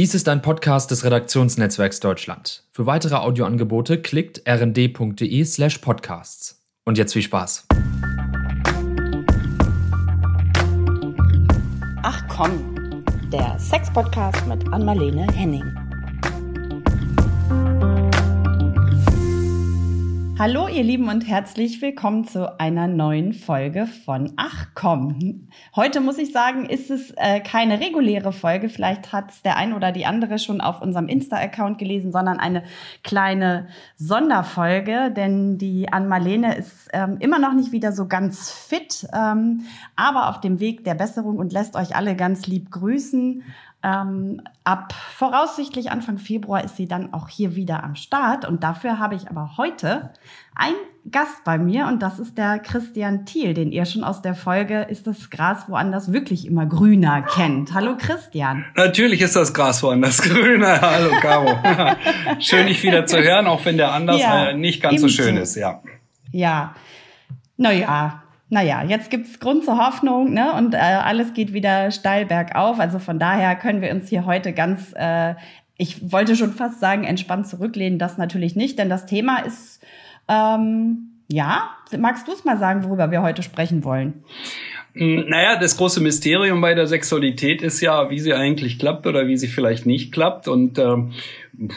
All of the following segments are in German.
Dies ist ein Podcast des Redaktionsnetzwerks Deutschland. Für weitere Audioangebote klickt rnd.de slash podcasts. Und jetzt viel Spaß. Ach komm, der Sex-Podcast mit Anmalene Henning. Hallo ihr Lieben und herzlich willkommen zu einer neuen Folge von Ach komm. Heute muss ich sagen, ist es äh, keine reguläre Folge, vielleicht hat es der ein oder die andere schon auf unserem Insta-Account gelesen, sondern eine kleine Sonderfolge, denn die Ann-Marlene ist ähm, immer noch nicht wieder so ganz fit, ähm, aber auf dem Weg der Besserung und lässt euch alle ganz lieb grüßen. Ähm, ab voraussichtlich Anfang Februar ist sie dann auch hier wieder am Start. Und dafür habe ich aber heute einen Gast bei mir und das ist der Christian Thiel, den ihr schon aus der Folge Ist das Gras woanders wirklich immer grüner kennt. Hallo Christian. Natürlich ist das Gras woanders grüner. Hallo Caro. schön, dich wieder zu hören, auch wenn der anders ja, äh, nicht ganz so schön ist. Ja. Ja. Naja, naja, jetzt gibt's Grund zur Hoffnung ne? und äh, alles geht wieder steil bergauf. Also von daher können wir uns hier heute ganz, äh, ich wollte schon fast sagen, entspannt zurücklehnen. Das natürlich nicht, denn das Thema ist, ähm, ja, magst du es mal sagen, worüber wir heute sprechen wollen? Hm, naja, das große Mysterium bei der Sexualität ist ja, wie sie eigentlich klappt oder wie sie vielleicht nicht klappt. Und äh,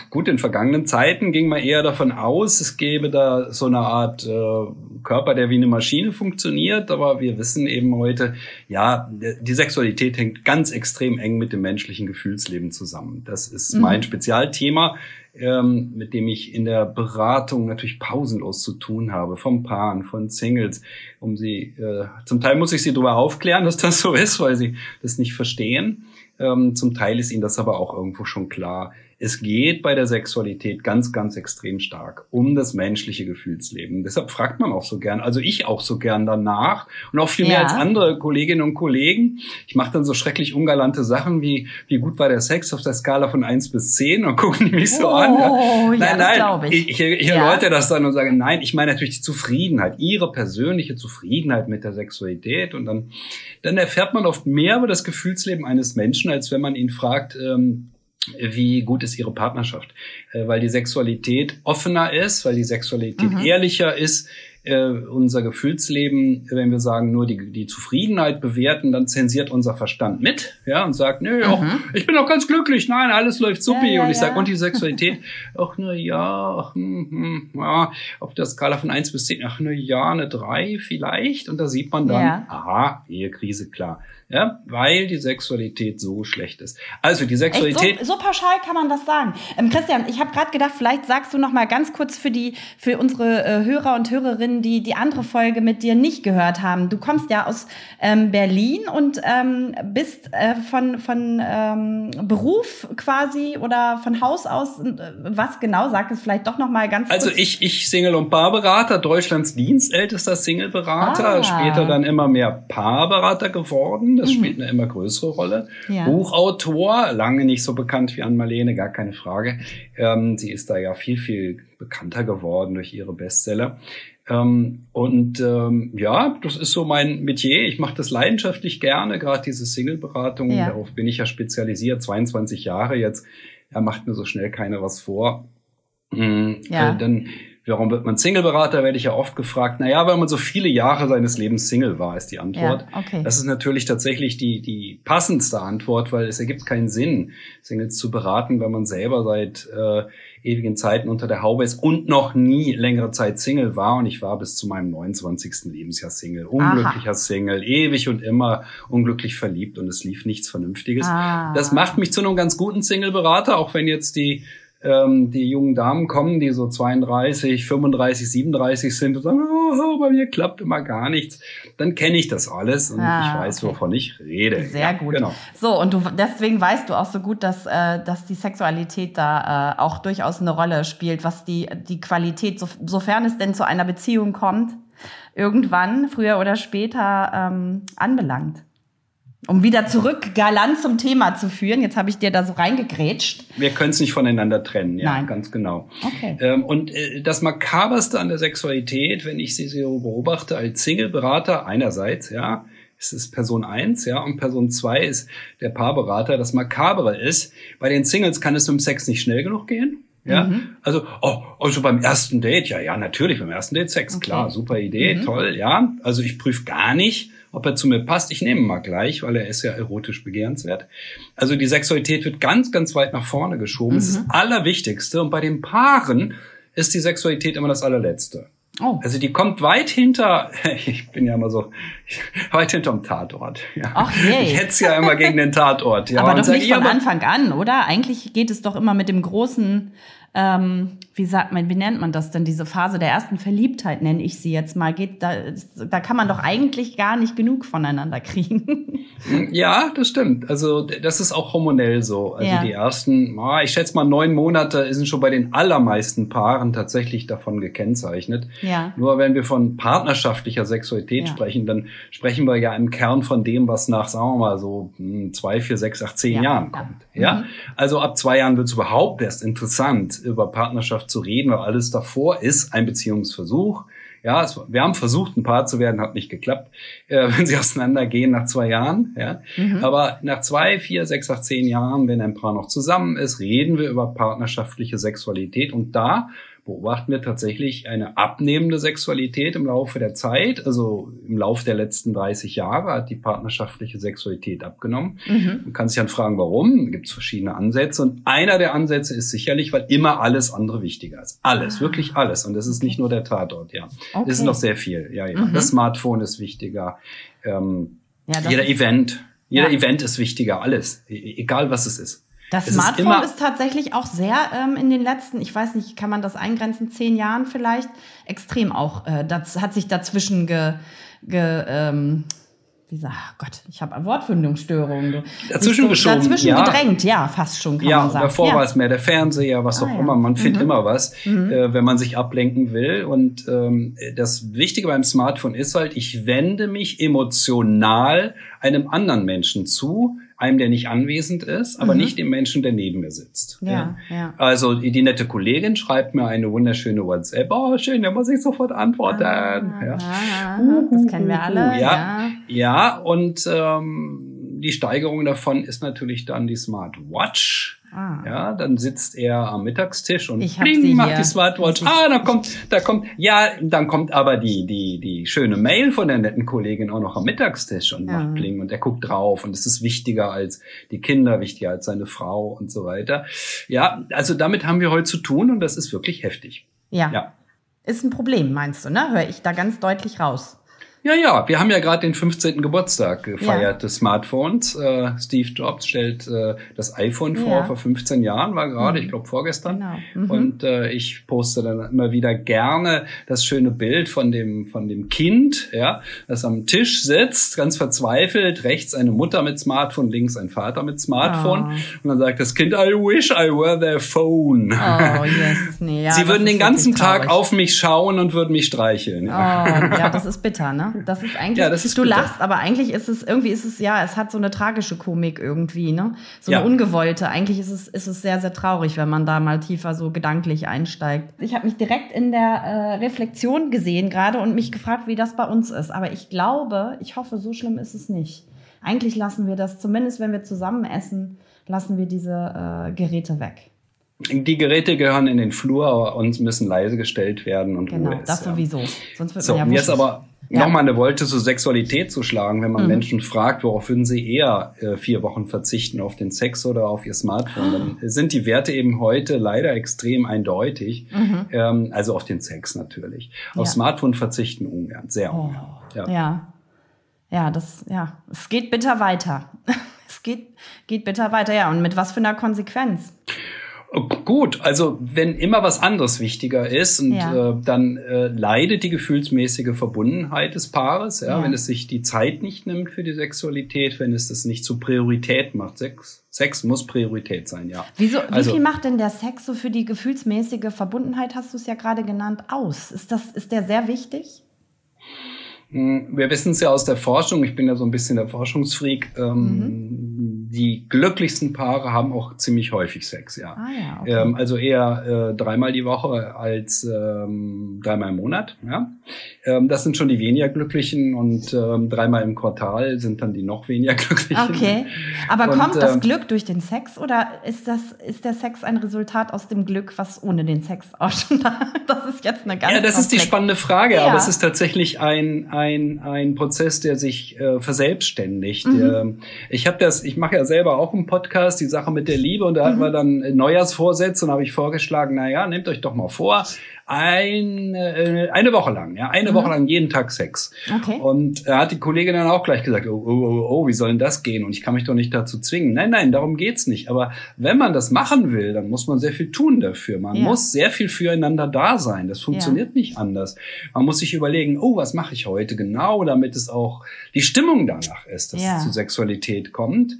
gut, in vergangenen Zeiten ging man eher davon aus, es gäbe da so eine Art äh, Körper, der wie eine Maschine funktioniert. Aber wir wissen eben heute, ja, die Sexualität hängt ganz extrem eng mit dem menschlichen Gefühlsleben zusammen. Das ist mhm. mein Spezialthema, ähm, mit dem ich in der Beratung natürlich pausenlos zu tun habe, vom Paaren, von Singles, um sie, äh, zum Teil muss ich sie darüber aufklären, dass das so ist, weil sie das nicht verstehen. Ähm, zum Teil ist ihnen das aber auch irgendwo schon klar. Es geht bei der Sexualität ganz, ganz extrem stark um das menschliche Gefühlsleben. Deshalb fragt man auch so gern, also ich auch so gern danach und auch viel mehr ja. als andere Kolleginnen und Kollegen. Ich mache dann so schrecklich ungalante Sachen wie, wie gut war der Sex auf der Skala von eins bis zehn und gucken die mich so oh, an. Ja. Nein, ja, nein, ich, ich, ich erläutere das dann und sage, nein, ich meine natürlich die Zufriedenheit, ihre persönliche Zufriedenheit mit der Sexualität und dann, dann erfährt man oft mehr über das Gefühlsleben eines Menschen, als wenn man ihn fragt, ähm, wie gut ist ihre Partnerschaft, äh, weil die Sexualität offener ist, weil die Sexualität mhm. ehrlicher ist. Äh, unser Gefühlsleben, wenn wir sagen, nur die, die Zufriedenheit bewerten, dann zensiert unser Verstand mit, ja, und sagt, nö, mhm. auch, ich bin auch ganz glücklich, nein, alles läuft supi. Ja, ja, und ich ja. sage, und die Sexualität, ach, na ja, ach, hm, hm, ja, auf der Skala von eins bis zehn, ach, na ja, eine drei vielleicht. Und da sieht man dann, aha, Ehekrise, klar ja, weil die Sexualität so schlecht ist. Also die Sexualität. So, so, pauschal kann man das sagen. Ähm, Christian, ich habe gerade gedacht, vielleicht sagst du noch mal ganz kurz für die für unsere äh, Hörer und Hörerinnen, die die andere Folge mit dir nicht gehört haben. Du kommst ja aus ähm, Berlin und ähm, bist äh, von von ähm, Beruf quasi oder von Haus aus. Äh, was genau? Sag es vielleicht doch noch mal ganz. Also kurz. ich ich Single und Paarberater, Deutschlands dienstältester Singleberater, ah. später dann immer mehr Paarberater geworden das mhm. spielt eine immer größere Rolle. Ja. Buchautor, lange nicht so bekannt wie Ann-Marlene, gar keine Frage. Ähm, sie ist da ja viel, viel bekannter geworden durch ihre Bestseller. Ähm, und ähm, ja, das ist so mein Metier. Ich mache das leidenschaftlich gerne, gerade diese Single-Beratung. Ja. Darauf bin ich ja spezialisiert, 22 Jahre jetzt. Er macht mir so schnell keiner was vor. Mhm, ja. Äh, dann Warum wird man Single-Berater, werde ich ja oft gefragt. Naja, weil man so viele Jahre seines Lebens Single war, ist die Antwort. Ja, okay. Das ist natürlich tatsächlich die, die passendste Antwort, weil es ergibt keinen Sinn, Singles zu beraten, wenn man selber seit äh, ewigen Zeiten unter der Haube ist und noch nie längere Zeit Single war. Und ich war bis zu meinem 29. Lebensjahr Single. Unglücklicher Aha. Single, ewig und immer unglücklich verliebt und es lief nichts Vernünftiges. Ah. Das macht mich zu einem ganz guten Single-Berater, auch wenn jetzt die ähm, die jungen Damen kommen, die so 32, 35, 37 sind und sagen, oh, bei mir klappt immer gar nichts, dann kenne ich das alles und ah, ich weiß, okay. wovon ich rede. Sehr ja, gut. Genau. So, und du deswegen weißt du auch so gut, dass, äh, dass die Sexualität da äh, auch durchaus eine Rolle spielt, was die, die Qualität, so, sofern es denn zu einer Beziehung kommt, irgendwann, früher oder später, ähm, anbelangt. Um wieder zurück galant zum Thema zu führen. Jetzt habe ich dir da so reingegrätscht. Wir können es nicht voneinander trennen, ja, Nein. ganz genau. Okay. Ähm, und äh, das Makaberste an der Sexualität, wenn ich sie so beobachte als Single-Berater einerseits, ja, ist Person eins, ja. Und Person zwei ist der Paarberater. Das Makabere ist, bei den Singles kann es mit dem Sex nicht schnell genug gehen. Ja, mhm. also, oh, also beim ersten Date, ja, ja, natürlich, beim ersten Date Sex, okay. klar, super Idee, mhm. toll, ja. Also ich prüfe gar nicht, ob er zu mir passt. Ich nehme ihn mal gleich, weil er ist ja erotisch begehrenswert. Also die Sexualität wird ganz, ganz weit nach vorne geschoben. Mhm. Das ist das Allerwichtigste. Und bei den Paaren ist die Sexualität immer das Allerletzte. Oh. Also die kommt weit hinter, ich bin ja immer so, weit hinterm Tatort. Ja. Ach nee. Ich hetze ja immer gegen den Tatort. Ja. Aber doch nicht von Anfang an, oder? Eigentlich geht es doch immer mit dem großen ähm, wie sagt man, wie nennt man das denn, diese Phase der ersten Verliebtheit, nenne ich sie jetzt mal, geht, da, da kann man doch eigentlich gar nicht genug voneinander kriegen. Ja, das stimmt. Also das ist auch hormonell so. Also ja. die ersten, ich schätze mal neun Monate sind schon bei den allermeisten Paaren tatsächlich davon gekennzeichnet. Ja. Nur wenn wir von partnerschaftlicher Sexualität ja. sprechen, dann sprechen wir ja im Kern von dem, was nach, sagen wir mal, so hm, zwei, vier, sechs, acht, zehn Jahren kommt. Ja, mhm. also ab zwei Jahren wird es überhaupt erst interessant, über Partnerschaft zu reden, weil alles davor ist ein Beziehungsversuch. Ja, es, wir haben versucht, ein Paar zu werden, hat nicht geklappt, äh, wenn sie auseinandergehen nach zwei Jahren. Ja. Mhm. Aber nach zwei, vier, sechs, acht, zehn Jahren, wenn ein Paar noch zusammen ist, reden wir über partnerschaftliche Sexualität. Und da beobachten wir tatsächlich eine abnehmende Sexualität im Laufe der Zeit. Also im Laufe der letzten 30 Jahre hat die partnerschaftliche Sexualität abgenommen. Mhm. Man kann sich dann fragen, warum. Da gibt es verschiedene Ansätze. Und einer der Ansätze ist sicherlich, weil immer alles andere wichtiger ist. Alles, ah. wirklich alles. Und das ist nicht nur der Tatort, ja. Okay. Das ist noch sehr viel. Ja, ja. Mhm. Das Smartphone ist wichtiger. Ähm, ja, jeder Event. Jeder ja. Event ist wichtiger, alles. E egal was es ist. Das es Smartphone ist, ist, tatsächlich auch sehr ähm, in den letzten, ich weiß nicht, kann man das eingrenzen, zehn Jahren vielleicht, extrem auch, äh, das hat sich dazwischen ge, ge ähm, wie sagt, oh Gott, ich habe Wortfindungsstörungen. Dazwischen so, geschoben. Dazwischen ja. gedrängt, ja, fast schon, kann ja, man sagen. Davor ja. war es mehr der Fernseher, was ah, auch ja. immer. Man findet mhm. immer was, mhm. äh, wenn man sich ablenken will. Und ähm, das Wichtige beim Smartphone ist halt, ich wende mich emotional einem anderen Menschen zu, einem, der nicht anwesend ist, aber mhm. nicht dem Menschen, der neben mir sitzt. Ja, ja. ja. Also die nette Kollegin schreibt mir eine wunderschöne WhatsApp. Oh, schön, da muss ich sofort antworten. Ah, ja. Ah, das kennen wir alle. Ja, ja. ja und ähm, die Steigerung davon ist natürlich dann die Smartwatch Ah. Ja, dann sitzt er am Mittagstisch und ich bling, macht die Smartwatch. Ah, da kommt, da kommt, ja, dann kommt aber die, die, die schöne Mail von der netten Kollegin auch noch am Mittagstisch und ja. macht bling und er guckt drauf und es ist wichtiger als die Kinder, wichtiger als seine Frau und so weiter. Ja, also damit haben wir heute zu tun und das ist wirklich heftig. Ja. ja. Ist ein Problem, meinst du, ne? Höre ich da ganz deutlich raus. Ja, ja, wir haben ja gerade den 15. Geburtstag gefeiert ja. des Smartphones. Äh, Steve Jobs stellt äh, das iPhone vor, ja. vor 15 Jahren war gerade, mhm. ich glaube vorgestern. Genau. Mhm. Und äh, ich poste dann immer wieder gerne das schöne Bild von dem, von dem Kind, ja, das am Tisch sitzt, ganz verzweifelt, rechts eine Mutter mit Smartphone, links ein Vater mit Smartphone. Oh. Und dann sagt das Kind, I wish I were their phone. Oh, yes. nee, ja, Sie würden den ganzen Tag auf mich schauen und würden mich streicheln. Oh, ja, das ist bitter, ne? Das ist eigentlich, ja, das ist du bitter. lachst, aber eigentlich ist es, irgendwie ist es, ja, es hat so eine tragische Komik irgendwie, ne? So eine ja. ungewollte. Eigentlich ist es, ist es sehr, sehr traurig, wenn man da mal tiefer so gedanklich einsteigt. Ich habe mich direkt in der äh, Reflexion gesehen gerade und mich gefragt, wie das bei uns ist. Aber ich glaube, ich hoffe, so schlimm ist es nicht. Eigentlich lassen wir das, zumindest wenn wir zusammen essen, lassen wir diese äh, Geräte weg. Die Geräte gehören in den Flur und müssen leise gestellt werden und genau, Ruhe ist, das sowieso. Sonst wird so, man ja jetzt aber ja. nochmal eine Wolte zur Sexualität zu schlagen, wenn man mhm. Menschen fragt, worauf würden sie eher äh, vier Wochen verzichten, auf den Sex oder auf ihr Smartphone, dann sind die Werte eben heute leider extrem eindeutig. Mhm. Ähm, also auf den Sex natürlich. Auf ja. Smartphone verzichten ungern, sehr oh. ungern. Ja. ja. Ja, das, ja, es geht bitter weiter. es geht, geht bitter weiter, ja. Und mit was für einer Konsequenz? Gut, also wenn immer was anderes wichtiger ist und ja. äh, dann äh, leidet die gefühlsmäßige Verbundenheit des Paares, ja, ja, wenn es sich die Zeit nicht nimmt für die Sexualität, wenn es das nicht zur Priorität macht. Sex, Sex muss Priorität sein, ja. Wieso, wie also, viel macht denn der Sex so für die gefühlsmäßige Verbundenheit, hast du es ja gerade genannt, aus? Ist, das, ist der sehr wichtig? Hm, wir wissen es ja aus der Forschung, ich bin ja so ein bisschen der Forschungsfreak, ähm, mhm die glücklichsten Paare haben auch ziemlich häufig Sex, ja. Ah, ja okay. ähm, also eher äh, dreimal die Woche als ähm, dreimal im Monat, ja. Ähm, das sind schon die weniger glücklichen und ähm, dreimal im Quartal sind dann die noch weniger glücklichen. Okay. Aber und, kommt das ähm, Glück durch den Sex oder ist das ist der Sex ein Resultat aus dem Glück, was ohne den Sex auch schon da? Das ist jetzt eine ganz Ja, das ist die spannende Frage, ja. aber es ist tatsächlich ein ein ein Prozess, der sich äh, verselbstständigt. Mhm. Ähm, ich habe das, ich mache ja selber auch einen Podcast, die Sache mit der Liebe, und da mhm. hatten wir dann Neujahrsvorsätze und habe ich vorgeschlagen, na ja, nehmt euch doch mal vor, eine, äh, eine Woche lang, ja, eine mhm. Woche lang jeden Tag Sex. Okay. Und er hat die Kollegin dann auch gleich gesagt, oh, oh, oh, oh, wie soll denn das gehen? Und ich kann mich doch nicht dazu zwingen. Nein, nein, darum geht's nicht. Aber wenn man das machen will, dann muss man sehr viel tun dafür. Man ja. muss sehr viel füreinander da sein. Das funktioniert ja. nicht anders. Man muss sich überlegen, oh, was mache ich heute genau, damit es auch die Stimmung danach ist, dass ja. es zu Sexualität kommt.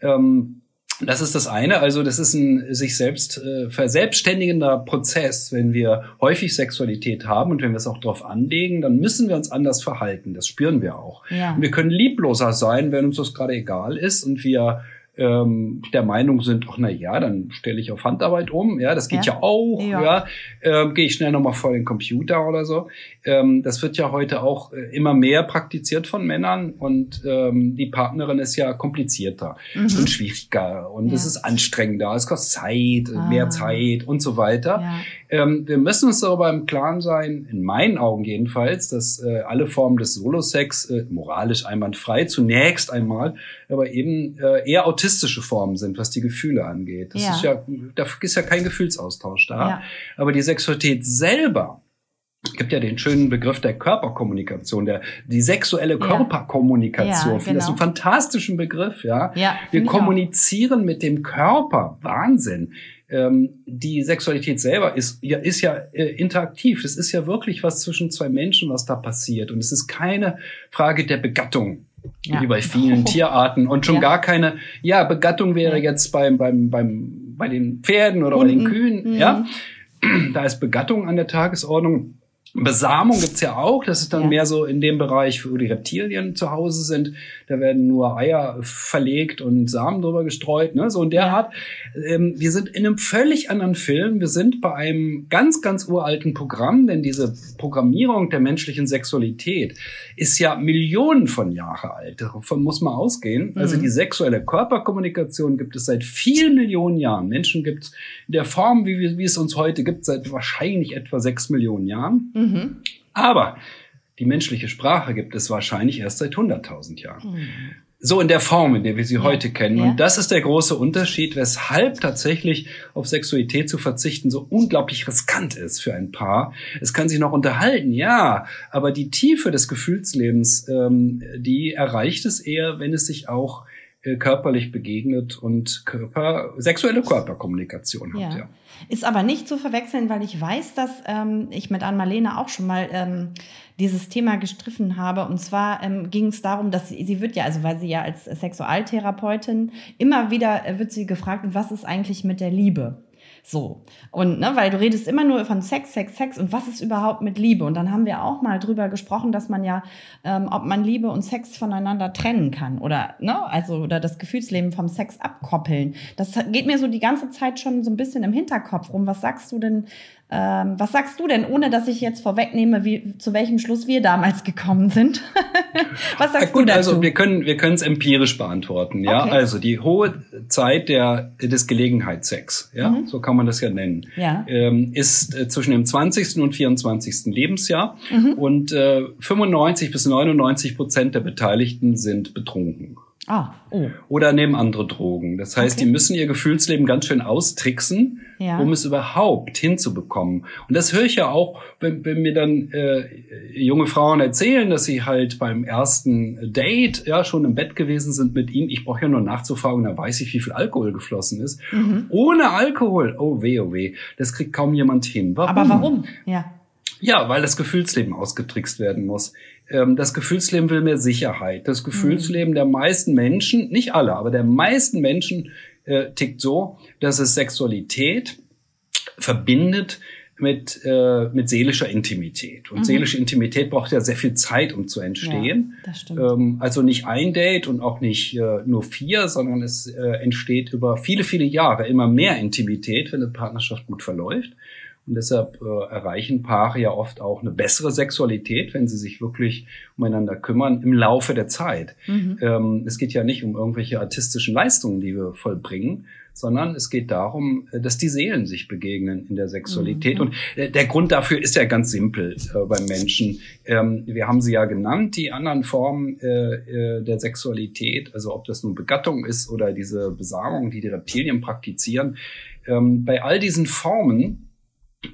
Ähm, das ist das eine. Also das ist ein sich selbst äh, verselbstständigender Prozess. Wenn wir häufig Sexualität haben und wenn wir es auch darauf anlegen, dann müssen wir uns anders verhalten. Das spüren wir auch. Ja. Wir können liebloser sein, wenn uns das gerade egal ist und wir ähm, der Meinung sind, ach na ja, dann stelle ich auf Handarbeit um, ja, das geht ja, ja auch, ja, ja. Ähm, gehe ich schnell nochmal vor den Computer oder so. Ähm, das wird ja heute auch äh, immer mehr praktiziert von Männern und ähm, die Partnerin ist ja komplizierter mhm. und schwieriger und ja. es ist anstrengender, es kostet Zeit, ah. mehr Zeit und so weiter. Ähm, wir müssen uns darüber im Klaren sein, in meinen Augen jedenfalls, dass äh, alle Formen des Solosex äh, moralisch einwandfrei zunächst einmal, aber eben äh, eher autistische Formen sind, was die Gefühle angeht. Das ja. ist ja, da ist ja kein Gefühlsaustausch da. Ja. Aber die Sexualität selber, gibt ja den schönen Begriff der Körperkommunikation, der die sexuelle Körperkommunikation. Ja, genau. Das ist ein fantastischen Begriff, ja. ja Wir kommunizieren mit dem Körper. Wahnsinn ähm, die Sexualität selber ist ja, ist ja äh, interaktiv. Es ist ja wirklich was zwischen zwei Menschen, was da passiert. Und es ist keine Frage der Begattung. Ja. Wie bei vielen Tierarten und schon ja. gar keine, ja, Begattung wäre jetzt beim, beim, beim, bei den Pferden oder Hunden. bei den Kühen, mhm. ja. Da ist Begattung an der Tagesordnung. Besamung gibt's ja auch, das ist dann ja. mehr so in dem Bereich, wo die Reptilien zu Hause sind. Da werden nur Eier verlegt und Samen drüber gestreut, ne? so in der. Art. Ähm, wir sind in einem völlig anderen Film. Wir sind bei einem ganz, ganz uralten Programm, denn diese Programmierung der menschlichen Sexualität ist ja Millionen von Jahre alt. Davon muss man ausgehen. Also mhm. Also die sexuelle Körperkommunikation gibt es seit vielen Millionen Jahren. Menschen gibt es in der Form, wie, wie es uns heute gibt, seit wahrscheinlich etwa sechs Millionen Jahren. Mhm. Aber die menschliche Sprache gibt es wahrscheinlich erst seit 100.000 Jahren. Mhm. So in der Form, in der wir sie ja. heute kennen. Ja. Und das ist der große Unterschied, weshalb tatsächlich auf Sexualität zu verzichten so unglaublich riskant ist für ein Paar. Es kann sich noch unterhalten, ja, aber die Tiefe des Gefühlslebens, ähm, die erreicht es eher, wenn es sich auch körperlich begegnet und Körper, sexuelle Körperkommunikation hat. Ja. Ist aber nicht zu verwechseln, weil ich weiß, dass ähm, ich mit Ann-Marlene auch schon mal ähm, dieses Thema gestriffen habe. Und zwar ähm, ging es darum, dass sie, sie wird ja, also weil sie ja als Sexualtherapeutin immer wieder äh, wird sie gefragt, was ist eigentlich mit der Liebe? So. Und, ne, weil du redest immer nur von Sex, Sex, Sex und was ist überhaupt mit Liebe? Und dann haben wir auch mal drüber gesprochen, dass man ja, ähm, ob man Liebe und Sex voneinander trennen kann oder, ne, also, oder das Gefühlsleben vom Sex abkoppeln. Das geht mir so die ganze Zeit schon so ein bisschen im Hinterkopf rum. Was sagst du denn ähm, was sagst du denn, ohne dass ich jetzt vorwegnehme, wie, zu welchem Schluss wir damals gekommen sind? was sagst gut, du dazu? Also wir können wir können es empirisch beantworten. Ja, okay. also die hohe Zeit der des Gelegenheitssex, ja, mhm. so kann man das ja nennen, ja. Ähm, ist äh, zwischen dem 20. und 24. Lebensjahr mhm. und äh, 95 bis 99 Prozent der Beteiligten sind betrunken. Ah, oh. Oder nehmen andere Drogen. Das heißt, okay. die müssen ihr Gefühlsleben ganz schön austricksen, ja. um es überhaupt hinzubekommen. Und das höre ich ja auch, wenn, wenn mir dann äh, junge Frauen erzählen, dass sie halt beim ersten Date ja schon im Bett gewesen sind mit ihm. Ich brauche ja nur nachzufragen, da weiß ich, wie viel Alkohol geflossen ist. Mhm. Ohne Alkohol, oh weh, oh weh, das kriegt kaum jemand hin. Warum? Aber warum? Ja. Ja, weil das Gefühlsleben ausgetrickst werden muss. Ähm, das Gefühlsleben will mehr Sicherheit. Das Gefühlsleben mhm. der meisten Menschen, nicht alle, aber der meisten Menschen äh, tickt so, dass es Sexualität verbindet mit, äh, mit seelischer Intimität. Und mhm. seelische Intimität braucht ja sehr viel Zeit, um zu entstehen. Ja, das stimmt. Ähm, also nicht ein Date und auch nicht äh, nur vier, sondern es äh, entsteht über viele, viele Jahre immer mehr Intimität, wenn eine Partnerschaft gut verläuft. Und deshalb äh, erreichen Paare ja oft auch eine bessere Sexualität, wenn sie sich wirklich umeinander kümmern im Laufe der Zeit. Mhm. Ähm, es geht ja nicht um irgendwelche artistischen Leistungen, die wir vollbringen, sondern es geht darum, äh, dass die Seelen sich begegnen in der Sexualität. Mhm. Und äh, der Grund dafür ist ja ganz simpel äh, beim Menschen. Ähm, wir haben sie ja genannt, die anderen Formen äh, äh, der Sexualität, also ob das nun Begattung ist oder diese Besagung, die die Reptilien praktizieren. Ähm, bei all diesen Formen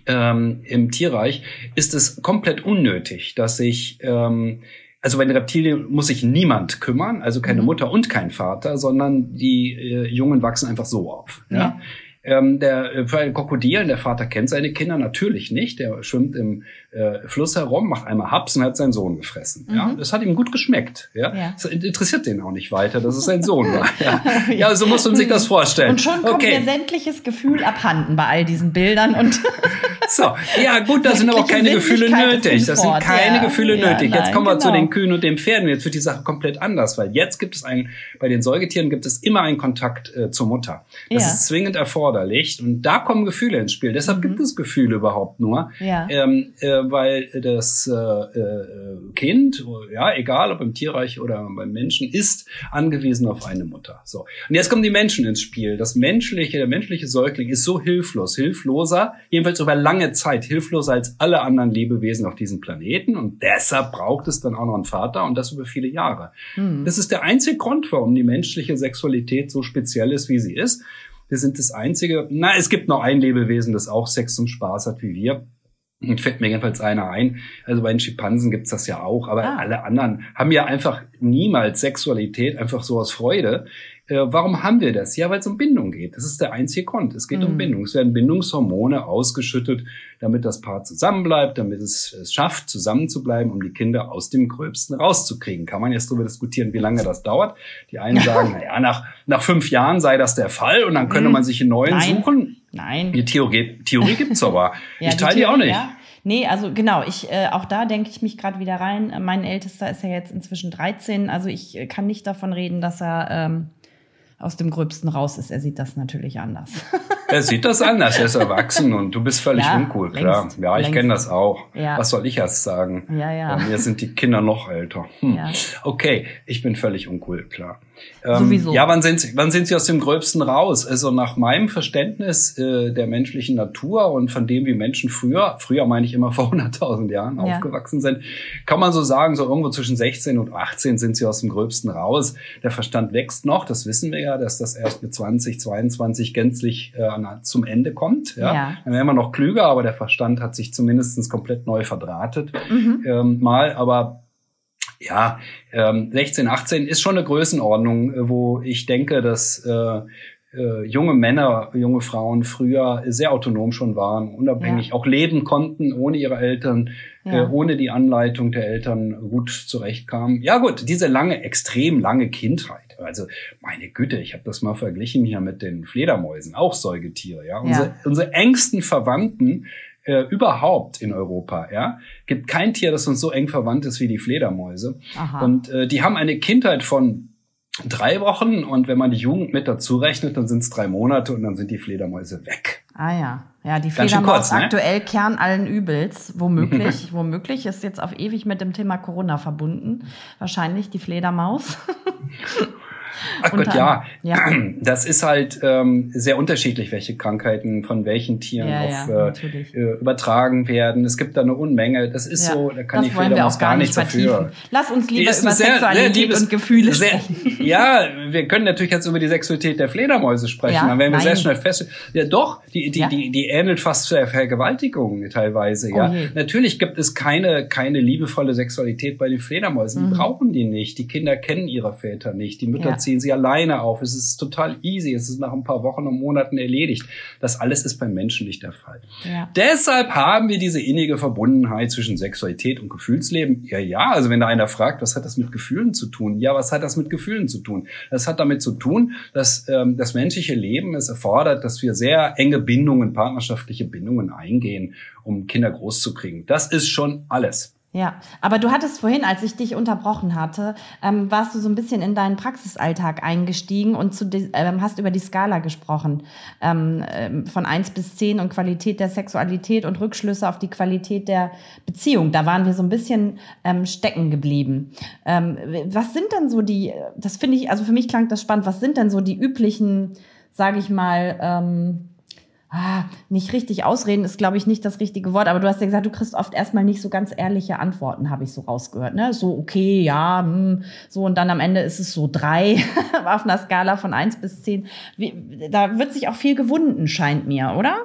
ähm, im Tierreich ist es komplett unnötig, dass ich ähm, also bei den Reptilien muss sich niemand kümmern, also keine mhm. Mutter und kein Vater, sondern die äh, Jungen wachsen einfach so auf. Ja. ja. Ähm, der äh, für einen Krokodilen, der Vater kennt seine Kinder natürlich nicht. Der schwimmt im äh, Fluss herum, macht einmal Haps und hat seinen Sohn gefressen. Mhm. Ja, das hat ihm gut geschmeckt. Ja, ja. das interessiert den auch nicht weiter, dass es sein Sohn war. Ja, ja so muss man sich das vorstellen. Und schon kommt okay. mir sämtliches Gefühl abhanden bei all diesen Bildern und so, ja gut, da sind aber auch keine Gefühle nötig. Das sind keine ja. Gefühle ja, nötig. Jetzt kommen wir genau. zu den Kühen und den Pferden. Jetzt wird die Sache komplett anders, weil jetzt gibt es einen, bei den Säugetieren gibt es immer einen Kontakt äh, zur Mutter. Das ja. ist zwingend erforderlich und da kommen Gefühle ins Spiel. Deshalb mhm. gibt es Gefühle überhaupt nur, ähm, äh, weil das äh, äh, Kind, ja egal ob im Tierreich oder beim Menschen, ist angewiesen auf eine Mutter. So und jetzt kommen die Menschen ins Spiel. Das menschliche, der menschliche Säugling ist so hilflos, hilfloser, jedenfalls über lange lange Zeit hilfloser als alle anderen Lebewesen auf diesem Planeten und deshalb braucht es dann auch noch einen Vater und das über viele Jahre. Mhm. Das ist der einzige Grund, warum die menschliche Sexualität so speziell ist, wie sie ist. Wir sind das einzige, na, es gibt noch ein Lebewesen, das auch Sex zum Spaß hat wie wir. Und fällt mir jedenfalls einer ein. Also bei den Schimpansen gibt's das ja auch, aber ah. alle anderen haben ja einfach niemals Sexualität einfach so aus Freude. Äh, warum haben wir das? Ja, weil es um Bindung geht. Das ist der einzige Grund. Es geht mhm. um Bindung. Es werden Bindungshormone ausgeschüttet, damit das Paar zusammenbleibt, damit es es schafft, zusammenzubleiben, um die Kinder aus dem Gröbsten rauszukriegen. Kann man jetzt darüber diskutieren, wie lange das dauert. Die einen sagen, naja, nach, nach fünf Jahren sei das der Fall und dann könnte mhm. man sich einen neuen Nein. suchen. Nein. Die Theorie, Theorie gibt's aber. ja, ich teile die, die auch nicht. Ja. Nee, also genau, ich äh, auch da denke ich mich gerade wieder rein. Mein Ältester ist ja jetzt inzwischen 13, also ich äh, kann nicht davon reden, dass er ähm, aus dem Gröbsten raus ist. Er sieht das natürlich anders. er sieht das anders, er ist erwachsen und du bist völlig ja, uncool, klar. Längst, ja, ich kenne das auch. Ja. Was soll ich erst sagen? Ja, ja. Bei mir sind die Kinder noch älter. Hm. Ja. Okay, ich bin völlig uncool, klar. Ähm, Sowieso. Ja, wann sind, sie, wann sind sie aus dem Gröbsten raus? Also nach meinem Verständnis äh, der menschlichen Natur und von dem, wie Menschen früher, früher meine ich immer vor 100.000 Jahren ja. aufgewachsen sind, kann man so sagen, so irgendwo zwischen 16 und 18 sind sie aus dem Gröbsten raus. Der Verstand wächst noch, das wissen wir ja, dass das erst mit 20, 22 gänzlich äh, zum Ende kommt. Ja? ja. Dann wären wir noch klüger, aber der Verstand hat sich zumindestens komplett neu verdrahtet. Mhm. Ähm, mal, aber ja, ähm, 16, 18 ist schon eine Größenordnung, äh, wo ich denke, dass äh, äh, junge Männer, junge Frauen früher sehr autonom schon waren, unabhängig ja. auch leben konnten, ohne ihre Eltern, äh, ja. äh, ohne die Anleitung der Eltern gut zurechtkamen. Ja gut, diese lange, extrem lange Kindheit. Also meine Güte, ich habe das mal verglichen hier mit den Fledermäusen, auch Säugetiere. Ja, unsere, ja. unsere engsten Verwandten äh, überhaupt in Europa. Ja, gibt kein Tier, das uns so eng verwandt ist wie die Fledermäuse. Aha. Und äh, die haben eine Kindheit von drei Wochen und wenn man die Jugend mit dazu rechnet, dann sind es drei Monate und dann sind die Fledermäuse weg. Ah ja, ja, die Fledermaus kurz, ne? aktuell Kern allen Übels, womöglich, womöglich ist jetzt auf ewig mit dem Thema Corona verbunden, wahrscheinlich die Fledermaus. Ach Gott, ja. ja. Das ist halt ähm, sehr unterschiedlich, welche Krankheiten von welchen Tieren ja, auf, ja, äh, äh, übertragen werden. Es gibt da eine Unmenge. Das ist so, da kann das ich Fledermaus gar nichts dafür. Lass uns lieber über sehr, Sexualität liebes, und Gefühle sehr, sprechen. Ja, wir können natürlich jetzt über die Sexualität der Fledermäuse sprechen. Ja, dann werden wir nein. sehr schnell fest. Ja, doch, die, die, die, die ähnelt fast der Vergewaltigung teilweise. Ja, oh natürlich gibt es keine, keine liebevolle Sexualität bei den Fledermäusen. Die mhm. brauchen die nicht. Die Kinder kennen ihre Väter nicht. Die Mütter ziehen sie alleine auf. Es ist total easy. Es ist nach ein paar Wochen und Monaten erledigt. Das alles ist beim Menschen nicht der Fall. Ja. Deshalb haben wir diese innige Verbundenheit zwischen Sexualität und Gefühlsleben. Ja, ja. Also wenn da einer fragt, was hat das mit Gefühlen zu tun? Ja, was hat das mit Gefühlen zu tun? Das hat damit zu tun, dass ähm, das menschliche Leben es erfordert, dass wir sehr enge Bindungen, partnerschaftliche Bindungen eingehen, um Kinder großzukriegen. Das ist schon alles. Ja, aber du hattest vorhin, als ich dich unterbrochen hatte, ähm, warst du so ein bisschen in deinen Praxisalltag eingestiegen und zu ähm, hast über die Skala gesprochen, ähm, ähm, von eins bis zehn und Qualität der Sexualität und Rückschlüsse auf die Qualität der Beziehung. Da waren wir so ein bisschen ähm, stecken geblieben. Ähm, was sind denn so die, das finde ich, also für mich klang das spannend, was sind denn so die üblichen, sage ich mal, ähm, ah, nicht richtig ausreden ist, glaube ich, nicht das richtige Wort, aber du hast ja gesagt, du kriegst oft erstmal nicht so ganz ehrliche Antworten, habe ich so rausgehört. Ne? So, okay, ja, hm, so und dann am Ende ist es so drei auf einer Skala von eins bis zehn. Wie, da wird sich auch viel gewunden, scheint mir, oder?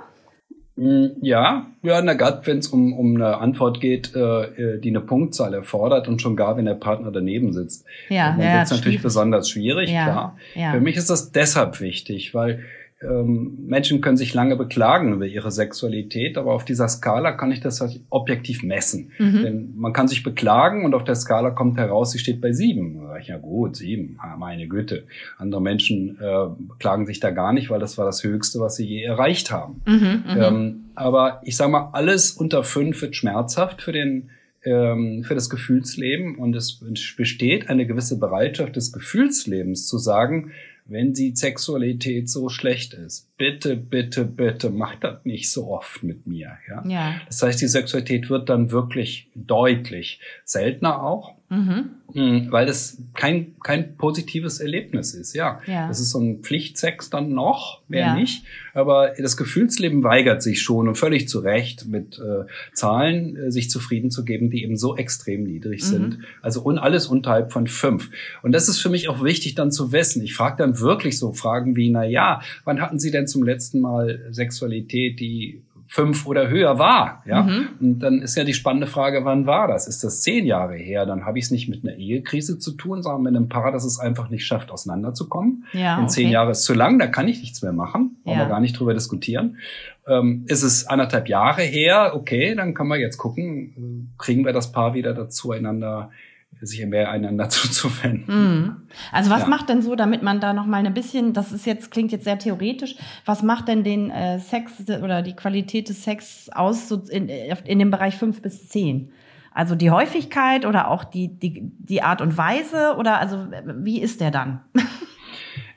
Hm, ja, ja, na gerade wenn es um, um eine Antwort geht, äh, äh, die eine Punktzahl erfordert und schon gar, wenn der Partner daneben sitzt. Ja, dann ja, wird es natürlich schwierig. besonders schwierig, ja, klar. Ja. Für mich ist das deshalb wichtig, weil ähm, Menschen können sich lange beklagen über ihre Sexualität, aber auf dieser Skala kann ich das halt objektiv messen. Mhm. Denn man kann sich beklagen und auf der Skala kommt heraus, sie steht bei sieben. Ich, ja gut, sieben, meine Güte. Andere Menschen äh, beklagen sich da gar nicht, weil das war das Höchste, was sie je erreicht haben. Mhm, mhm. ähm, aber ich sage mal, alles unter fünf wird schmerzhaft für den ähm, für das Gefühlsleben und es besteht eine gewisse Bereitschaft des Gefühlslebens zu sagen, wenn die Sexualität so schlecht ist, bitte, bitte, bitte mach das nicht so oft mit mir. Ja? ja. Das heißt, die Sexualität wird dann wirklich deutlich seltener auch. Mhm. Hm, weil das kein, kein positives Erlebnis ist, ja. ja. Das ist so ein Pflichtsex dann noch, mehr ja. nicht. Aber das Gefühlsleben weigert sich schon und völlig zu Recht mit äh, Zahlen äh, sich zufrieden zu geben, die eben so extrem niedrig mhm. sind. Also und alles unterhalb von fünf. Und das ist für mich auch wichtig dann zu wissen. Ich frage dann wirklich so Fragen wie, na ja, wann hatten Sie denn zum letzten Mal Sexualität, die fünf oder höher war. Ja? Mhm. Und dann ist ja die spannende Frage, wann war das? Ist das zehn Jahre her? Dann habe ich es nicht mit einer Ehekrise zu tun, sondern mit einem Paar, das es einfach nicht schafft, auseinanderzukommen. Ja, In zehn okay. Jahre ist zu lang, da kann ich nichts mehr machen, brauchen ja. wir gar nicht drüber diskutieren. Ähm, ist es anderthalb Jahre her? Okay, dann kann man jetzt gucken, kriegen wir das Paar wieder dazu, einander sich mehr einander zuzuwenden. Mhm. Also was ja. macht denn so, damit man da noch mal ein bisschen, das ist jetzt klingt jetzt sehr theoretisch, was macht denn den äh, Sex oder die Qualität des Sex aus so in, in dem Bereich fünf bis zehn? Also die Häufigkeit oder auch die, die, die Art und Weise oder also wie ist der dann?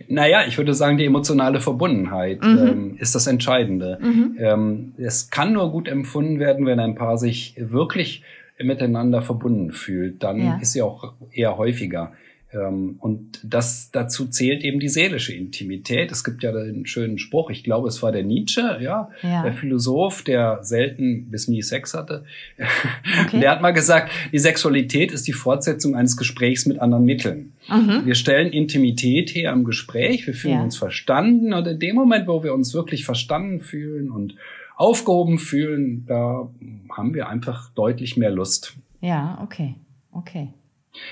Naja, ich würde sagen, die emotionale Verbundenheit mhm. ähm, ist das Entscheidende. Mhm. Ähm, es kann nur gut empfunden werden, wenn ein Paar sich wirklich miteinander verbunden fühlt, dann ja. ist sie auch eher häufiger. Ähm, und das dazu zählt eben die seelische Intimität. Es gibt ja den schönen Spruch, ich glaube, es war der Nietzsche, ja, ja. der Philosoph, der selten bis nie Sex hatte. Okay. Der hat mal gesagt, die Sexualität ist die Fortsetzung eines Gesprächs mit anderen Mitteln. Mhm. Wir stellen Intimität her im Gespräch, wir fühlen ja. uns verstanden und in dem Moment, wo wir uns wirklich verstanden fühlen und aufgehoben fühlen, da haben wir einfach deutlich mehr Lust. Ja, okay, okay.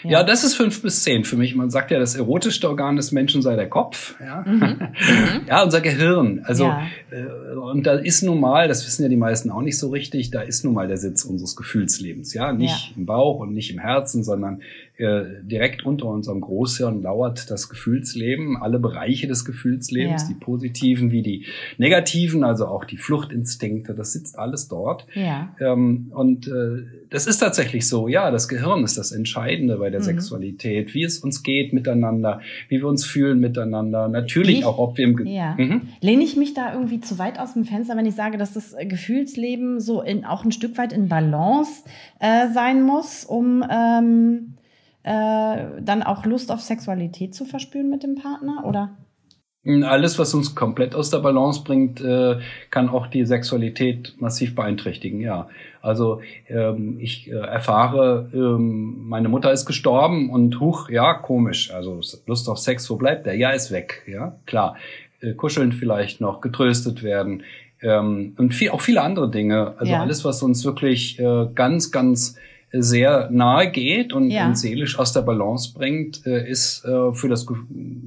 Ja. ja. das ist fünf bis zehn für mich. Man sagt ja, das erotischste Organ des Menschen sei der Kopf. Ja, mhm. mhm. ja unser Gehirn. Also, ja. äh, und da ist nun mal, das wissen ja die meisten auch nicht so richtig, da ist nun mal der Sitz unseres Gefühlslebens. Ja, nicht ja. im Bauch und nicht im Herzen, sondern äh, direkt unter unserem Großhirn lauert das Gefühlsleben, alle Bereiche des Gefühlslebens, ja. die positiven wie die negativen, also auch die Fluchtinstinkte, das sitzt alles dort. Ja. Ähm, und äh, das ist tatsächlich so, ja, das Gehirn ist das Entscheidende bei der mhm. Sexualität, wie es uns geht miteinander, wie wir uns fühlen miteinander, natürlich ich, auch, ob wir im... Ge ja. Mhm. Lehne ich mich da irgendwie zu weit aus dem Fenster, wenn ich sage, dass das Gefühlsleben so in, auch ein Stück weit in Balance äh, sein muss, um... Ähm äh, dann auch Lust auf Sexualität zu verspüren mit dem Partner, oder? Alles, was uns komplett aus der Balance bringt, äh, kann auch die Sexualität massiv beeinträchtigen, ja. Also ähm, ich äh, erfahre, ähm, meine Mutter ist gestorben und huch, ja, komisch. Also Lust auf Sex, wo bleibt der? Ja, ist weg, ja, klar. Äh, kuscheln vielleicht noch, getröstet werden ähm, und viel, auch viele andere Dinge. Also ja. alles, was uns wirklich ganz, ganz sehr nahe geht und, ja. und seelisch aus der Balance bringt, äh, ist äh, für das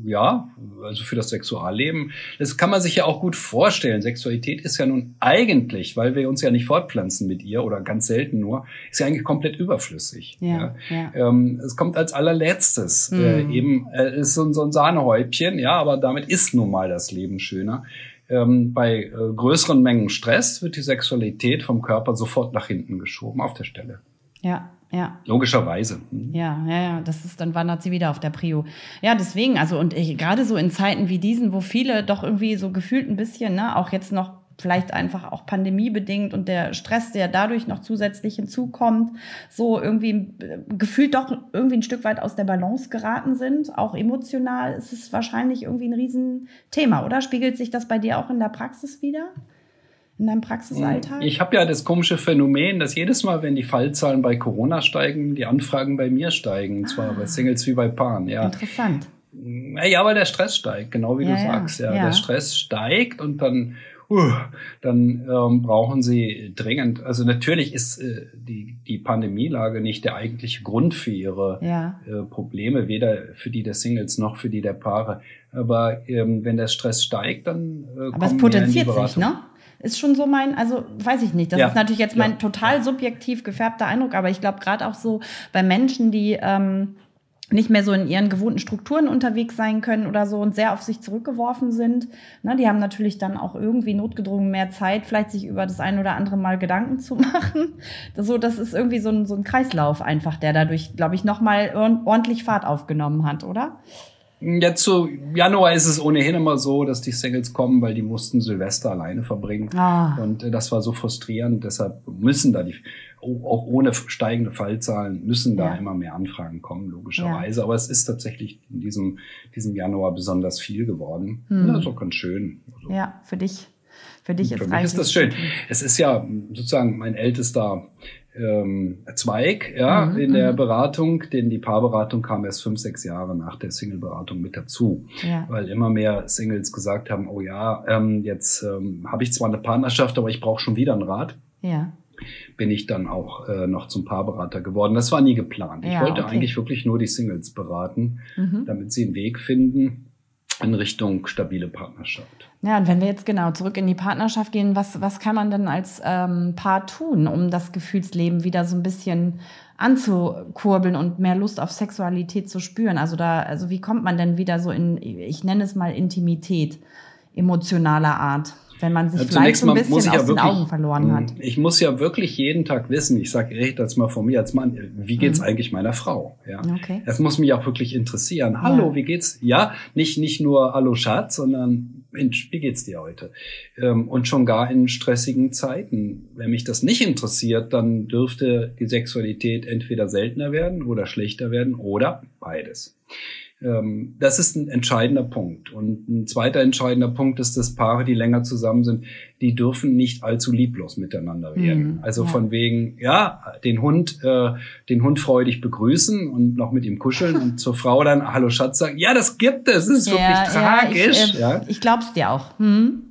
ja also für das Sexualleben. Das kann man sich ja auch gut vorstellen. Sexualität ist ja nun eigentlich, weil wir uns ja nicht fortpflanzen mit ihr oder ganz selten nur, ist ja eigentlich komplett überflüssig. Ja, ja. Ähm, es kommt als allerletztes. Mhm. Äh, eben äh, ist so, so ein Sahnehäubchen, ja, aber damit ist nun mal das Leben schöner. Ähm, bei äh, größeren Mengen Stress wird die Sexualität vom Körper sofort nach hinten geschoben auf der Stelle. Ja, ja. Logischerweise. Mhm. Ja, ja, ja, das ist, dann wandert sie wieder auf der Prio. Ja, deswegen, also und ich, gerade so in Zeiten wie diesen, wo viele doch irgendwie so gefühlt ein bisschen, ne, auch jetzt noch vielleicht einfach auch pandemiebedingt und der Stress, der dadurch noch zusätzlich hinzukommt, so irgendwie äh, gefühlt doch irgendwie ein Stück weit aus der Balance geraten sind. Auch emotional ist es wahrscheinlich irgendwie ein Riesenthema, oder? Spiegelt sich das bei dir auch in der Praxis wieder? In deinem Praxisalltag? Ich habe ja das komische Phänomen, dass jedes Mal, wenn die Fallzahlen bei Corona steigen, die Anfragen bei mir steigen. Ah. Zwar bei Singles wie bei Paaren. Ja. Interessant. Ja, weil der Stress steigt, genau wie ja, du sagst. Ja. ja. Der Stress steigt und dann, uh, dann ähm, brauchen sie dringend. Also natürlich ist äh, die, die Pandemielage nicht der eigentliche Grund für ihre ja. äh, Probleme, weder für die der Singles noch für die der Paare. Aber ähm, wenn der Stress steigt, dann äh, Aber es potenziert sich, ne? Ist schon so mein, also weiß ich nicht. Das ja. ist natürlich jetzt mein ja. total subjektiv gefärbter Eindruck, aber ich glaube gerade auch so bei Menschen, die ähm, nicht mehr so in ihren gewohnten Strukturen unterwegs sein können oder so und sehr auf sich zurückgeworfen sind. Ne, die haben natürlich dann auch irgendwie notgedrungen mehr Zeit, vielleicht sich über das ein oder andere Mal Gedanken zu machen. Das, so, das ist irgendwie so ein, so ein Kreislauf einfach, der dadurch, glaube ich, nochmal ordentlich Fahrt aufgenommen hat, oder? Jetzt zu Januar ist es ohnehin immer so, dass die Singles kommen, weil die mussten Silvester alleine verbringen. Ah. Und äh, das war so frustrierend. Deshalb müssen da die, auch ohne steigende Fallzahlen, müssen da ja. immer mehr Anfragen kommen, logischerweise. Ja. Aber es ist tatsächlich in diesem, diesem Januar besonders viel geworden. Hm. Das ist auch ganz schön. Also, ja, für dich. Für dich ist, für mich ist das schön. Es ist ja sozusagen mein ältester ähm, Zweig ja, mhm, in der mhm. Beratung, denn die Paarberatung kam erst fünf, sechs Jahre nach der Single-Beratung mit dazu, ja. weil immer mehr Singles gesagt haben, oh ja, ähm, jetzt ähm, habe ich zwar eine Partnerschaft, aber ich brauche schon wieder einen Rat. Ja. Bin ich dann auch äh, noch zum Paarberater geworden. Das war nie geplant. Ich ja, wollte okay. eigentlich wirklich nur die Singles beraten, mhm. damit sie einen Weg finden in Richtung stabile Partnerschaft. Ja, und wenn wir jetzt genau zurück in die Partnerschaft gehen, was, was kann man denn als ähm, Paar tun, um das Gefühlsleben wieder so ein bisschen anzukurbeln und mehr Lust auf Sexualität zu spüren? Also da, also wie kommt man denn wieder so in, ich nenne es mal Intimität emotionaler Art? Wenn man sich ja, vielleicht so ein bisschen aus ja den Augen verloren hat. Hm, ich muss ja wirklich jeden Tag wissen, ich sage, ich das mal von mir als Mann, wie geht's mhm. eigentlich meiner Frau? Ja, okay. Es muss mich auch wirklich interessieren. Hallo, ja. wie geht's? Ja, nicht nicht nur Hallo Schatz, sondern Mensch, wie geht's dir heute? Ähm, und schon gar in stressigen Zeiten. Wenn mich das nicht interessiert, dann dürfte die Sexualität entweder seltener werden oder schlechter werden oder beides. Ähm, das ist ein entscheidender Punkt. Und ein zweiter entscheidender Punkt ist, dass Paare, die länger zusammen sind, die dürfen nicht allzu lieblos miteinander werden. Mhm, also ja. von wegen, ja, den Hund, äh, den Hund freudig begrüßen und noch mit ihm kuscheln und zur Frau dann Hallo Schatz sagen. Ja, das gibt es. Es ist ja, wirklich tragisch. Ja, ich, äh, ja. ich glaub's dir auch. Hm?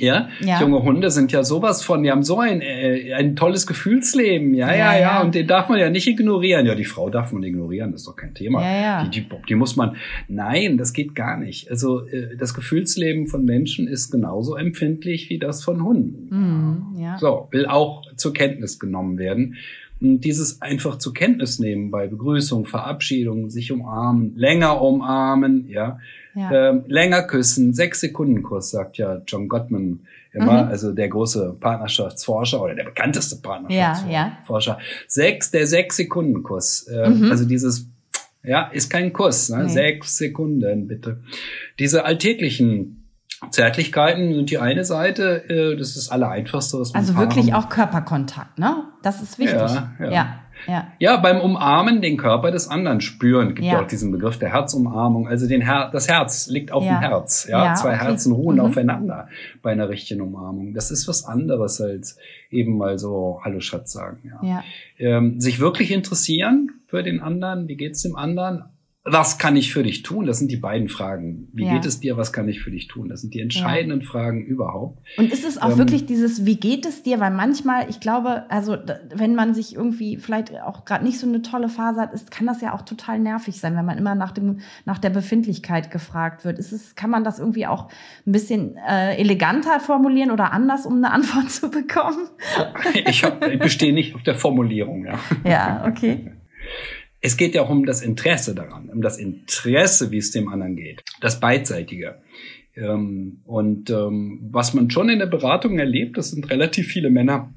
Ja? ja, junge Hunde sind ja sowas von, die haben so ein, äh, ein tolles Gefühlsleben. Ja, ja, ja, ja, Und den darf man ja nicht ignorieren. Ja, die Frau darf man ignorieren, das ist doch kein Thema. Ja. Die, die, die muss man, nein, das geht gar nicht. Also äh, das Gefühlsleben von Menschen ist genauso empfindlich wie das von Hunden. Mhm, ja. So, will auch zur Kenntnis genommen werden. Und dieses einfach zur Kenntnis nehmen bei Begrüßung, Verabschiedung, sich umarmen, länger umarmen, ja, ja. Ähm, länger küssen, sechs Sekunden Kuss, sagt ja John Gottman immer, mhm. also der große Partnerschaftsforscher oder der bekannteste Partnerschaftsforscher. Ja, ja. Sechs, der sechs Sekunden Kuss, äh, mhm. also dieses ja, ist kein Kuss, ne? Nee. sechs Sekunden bitte. Diese alltäglichen Zärtlichkeiten sind die eine Seite, äh, das ist das Allereinfachste, was man Also wirklich haben. auch Körperkontakt, ne? Das ist wichtig. Ja, ja. ja. Ja. ja, beim Umarmen den Körper des anderen spüren. Gibt ja, ja auch diesen Begriff der Herzumarmung. Also den Her das Herz liegt auf ja. dem Herz. Ja, ja Zwei okay. Herzen ruhen mhm. aufeinander bei einer richtigen Umarmung. Das ist was anderes als eben mal so Hallo Schatz sagen. Ja. ja. Ähm, sich wirklich interessieren für den anderen. Wie geht's dem anderen? Was kann ich für dich tun? Das sind die beiden Fragen. Wie Ja. geht es dir? Was kann ich für dich tun? Das sind die entscheidenden Fragen überhaupt. Und ist es auch Ähm, wirklich dieses, wie geht es dir? Weil manchmal, ich glaube, also wenn man sich irgendwie vielleicht auch gerade nicht so eine tolle Phase hat, ist, kann das ja auch total nervig sein, wenn man immer nach dem nach der Befindlichkeit gefragt wird. Ist es, kann man das irgendwie auch ein bisschen äh, eleganter formulieren oder anders, um eine Antwort zu bekommen? Ich, hab, ich bestehe nicht auf der Formulierung. Ja. Ja, okay. Es geht ja auch um das Interesse daran, um das Interesse, wie es dem anderen geht, das Beidseitige. Ähm, und ähm, was man schon in der Beratung erlebt, das sind relativ viele Männer,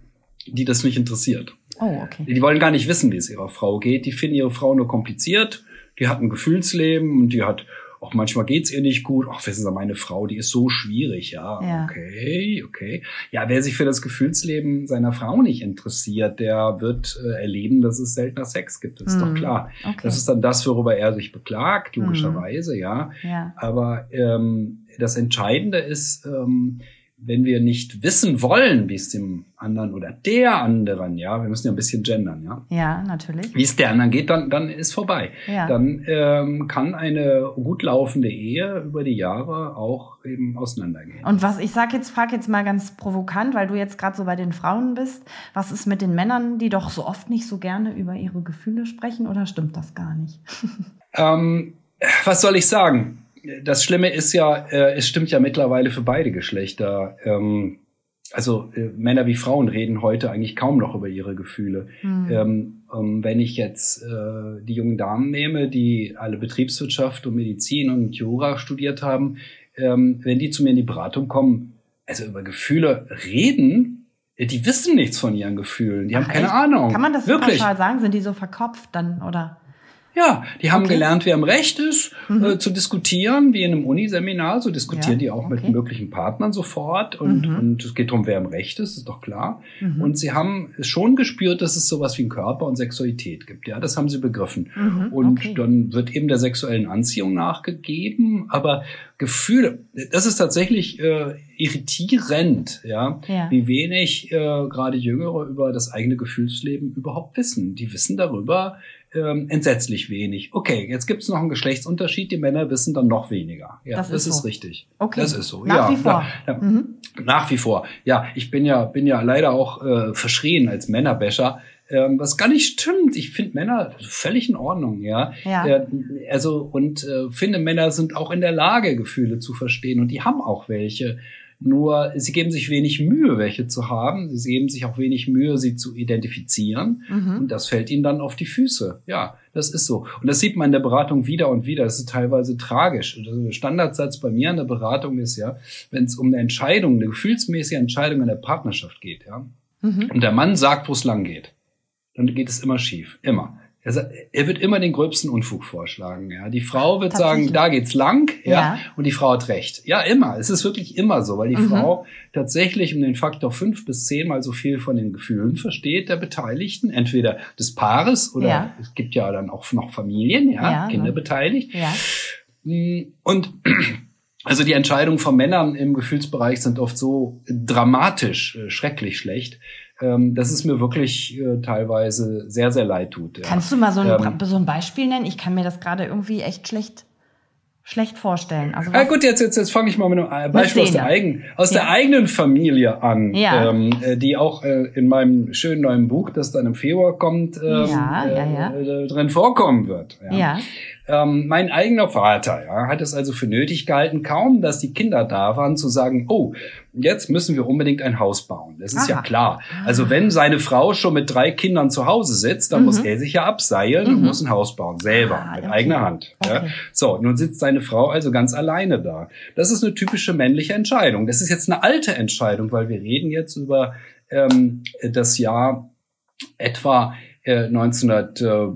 die das nicht interessiert. Oh, okay. Die wollen gar nicht wissen, wie es ihrer Frau geht. Die finden ihre Frau nur kompliziert. Die hat ein Gefühlsleben und die hat, auch manchmal geht's ihr nicht gut. Ach, wissen Sie, meine Frau, die ist so schwierig. Ja, Ja. okay, okay. Ja, wer sich für das Gefühlsleben seiner Frau nicht interessiert, der wird äh, erleben, dass es seltener Sex gibt. Das ist doch Hm, klar. Okay. Das ist dann das, worüber er sich beklagt, logischerweise, ja. ja. Aber ähm, das Entscheidende ist, ähm, wenn wir nicht wissen wollen, wie es dem anderen oder der anderen, ja, wir müssen ja ein bisschen gendern, ja, ja, natürlich. wie es der anderen geht, dann, dann ist vorbei. Ja. Dann ähm, kann eine gut laufende Ehe über die Jahre auch eben auseinandergehen. Und was ich sag jetzt, frage jetzt mal ganz provokant, weil du jetzt gerade so bei den Frauen bist, was ist mit den Männern, die doch so oft nicht so gerne über ihre Gefühle sprechen, oder stimmt das gar nicht? Ähm, was soll ich sagen? Das Schlimme ist ja, äh, es stimmt ja mittlerweile für beide Geschlechter. Ähm, also äh, Männer wie Frauen reden heute eigentlich kaum noch über ihre Gefühle. Hm. Ähm, ähm, wenn ich jetzt äh, die jungen Damen nehme, die alle Betriebswirtschaft und Medizin und Jura studiert haben, ähm, wenn die zu mir in die Beratung kommen, also über Gefühle reden, äh, die wissen nichts von ihren Gefühlen, die haben Ach, keine echt? Ahnung. Kann man das Wirklich? pauschal sagen? Sind die so verkopft dann, oder? Ja, die haben Okay. gelernt, wer im Recht ist, Mhm. äh, zu diskutieren, wie in einem Uniseminar. So diskutieren Ja, die auch mit okay. möglichen Partnern sofort. Und, Mhm. und es geht darum, wer im Recht ist, ist doch klar. Mhm. Und sie haben schon gespürt, dass es sowas wie einen Körper und Sexualität gibt. Ja, das haben sie begriffen. Mhm, Und okay. dann wird eben der sexuellen Anziehung nachgegeben. Aber Gefühle, das ist tatsächlich äh, irritierend, ja, Ja. wie wenig äh, gerade Jüngere über das eigene Gefühlsleben überhaupt wissen. Die wissen darüber ähm, entsetzlich wenig. Okay, jetzt gibt es noch einen Geschlechtsunterschied. Die Männer wissen dann noch weniger. Ja, Das das, ist ist, so. richtig. Okay. Das ist so. Nach ja, wie vor. Ja, ja. Mhm. Nach wie vor. Ja, ich bin ja, bin ja leider auch äh, verschrien als Männerbäscher. Ähm, was gar nicht stimmt. Ich finde Männer völlig in Ordnung, ja. Ja. Äh, also und äh, finde Männer sind auch in der Lage, Gefühle zu verstehen und die haben auch welche. Nur sie geben sich wenig Mühe, welche zu haben. Sie geben sich auch wenig Mühe, sie zu identifizieren. Mhm. Und das fällt ihnen dann auf die Füße. Ja, das ist so. Und das sieht man in der Beratung wieder und wieder. Das ist teilweise tragisch. Der Standardsatz bei mir in der Beratung ist ja, wenn es um eine Entscheidung, eine gefühlsmäßige Entscheidung in der Partnerschaft geht, ja, Mhm. und der Mann sagt, wo es lang geht, dann geht es immer schief. Immer. Er, sa- er wird immer den gröbsten Unfug vorschlagen. Ja. Die Frau wird sagen, da geht's lang, ja, Ja. und die Frau hat recht. Ja, immer. Es ist wirklich immer so, weil die Mhm. Frau tatsächlich um den Faktor fünf bis zehnmal so viel von den Gefühlen versteht der Beteiligten, entweder des Paares oder Ja. es gibt ja dann auch noch Familien, ja, Ja, Kinder ne. beteiligt. Ja. Mm, Und also die Entscheidungen von Männern im Gefühlsbereich sind oft so dramatisch, äh, schrecklich schlecht, ähm, dass es mir wirklich äh, teilweise sehr, sehr leid tut. Ja. Kannst du mal so ein, Ähm, so ein Beispiel nennen? Ich kann mir das gerade irgendwie echt schlecht, schlecht vorstellen. Also Ah, gut, jetzt, jetzt, jetzt fange ich mal mit einem Beispiel aus, der, eigen, aus Ja. der eigenen Familie an, Ja. ähm, äh, die auch äh, in meinem schönen neuen Buch, das dann im Februar kommt, ähm, ja. Äh, drin vorkommen wird. ja. Ähm, mein eigener Vater ja, hat es also für nötig gehalten, kaum dass die Kinder da waren, zu sagen, oh, jetzt müssen wir unbedingt ein Haus bauen. Das ist ja Aha. klar. Also wenn seine Frau schon mit drei Kindern zu Hause sitzt, dann Mhm. muss er sich ja abseilen und Mhm. muss ein Haus bauen, selber, Ah, mit okay. eigener Hand. Ja. Okay. So, nun sitzt seine Frau also ganz alleine da. Das ist eine typische männliche Entscheidung. Das ist jetzt eine alte Entscheidung, weil wir reden jetzt über ähm, das Jahr etwa äh, 1900, äh,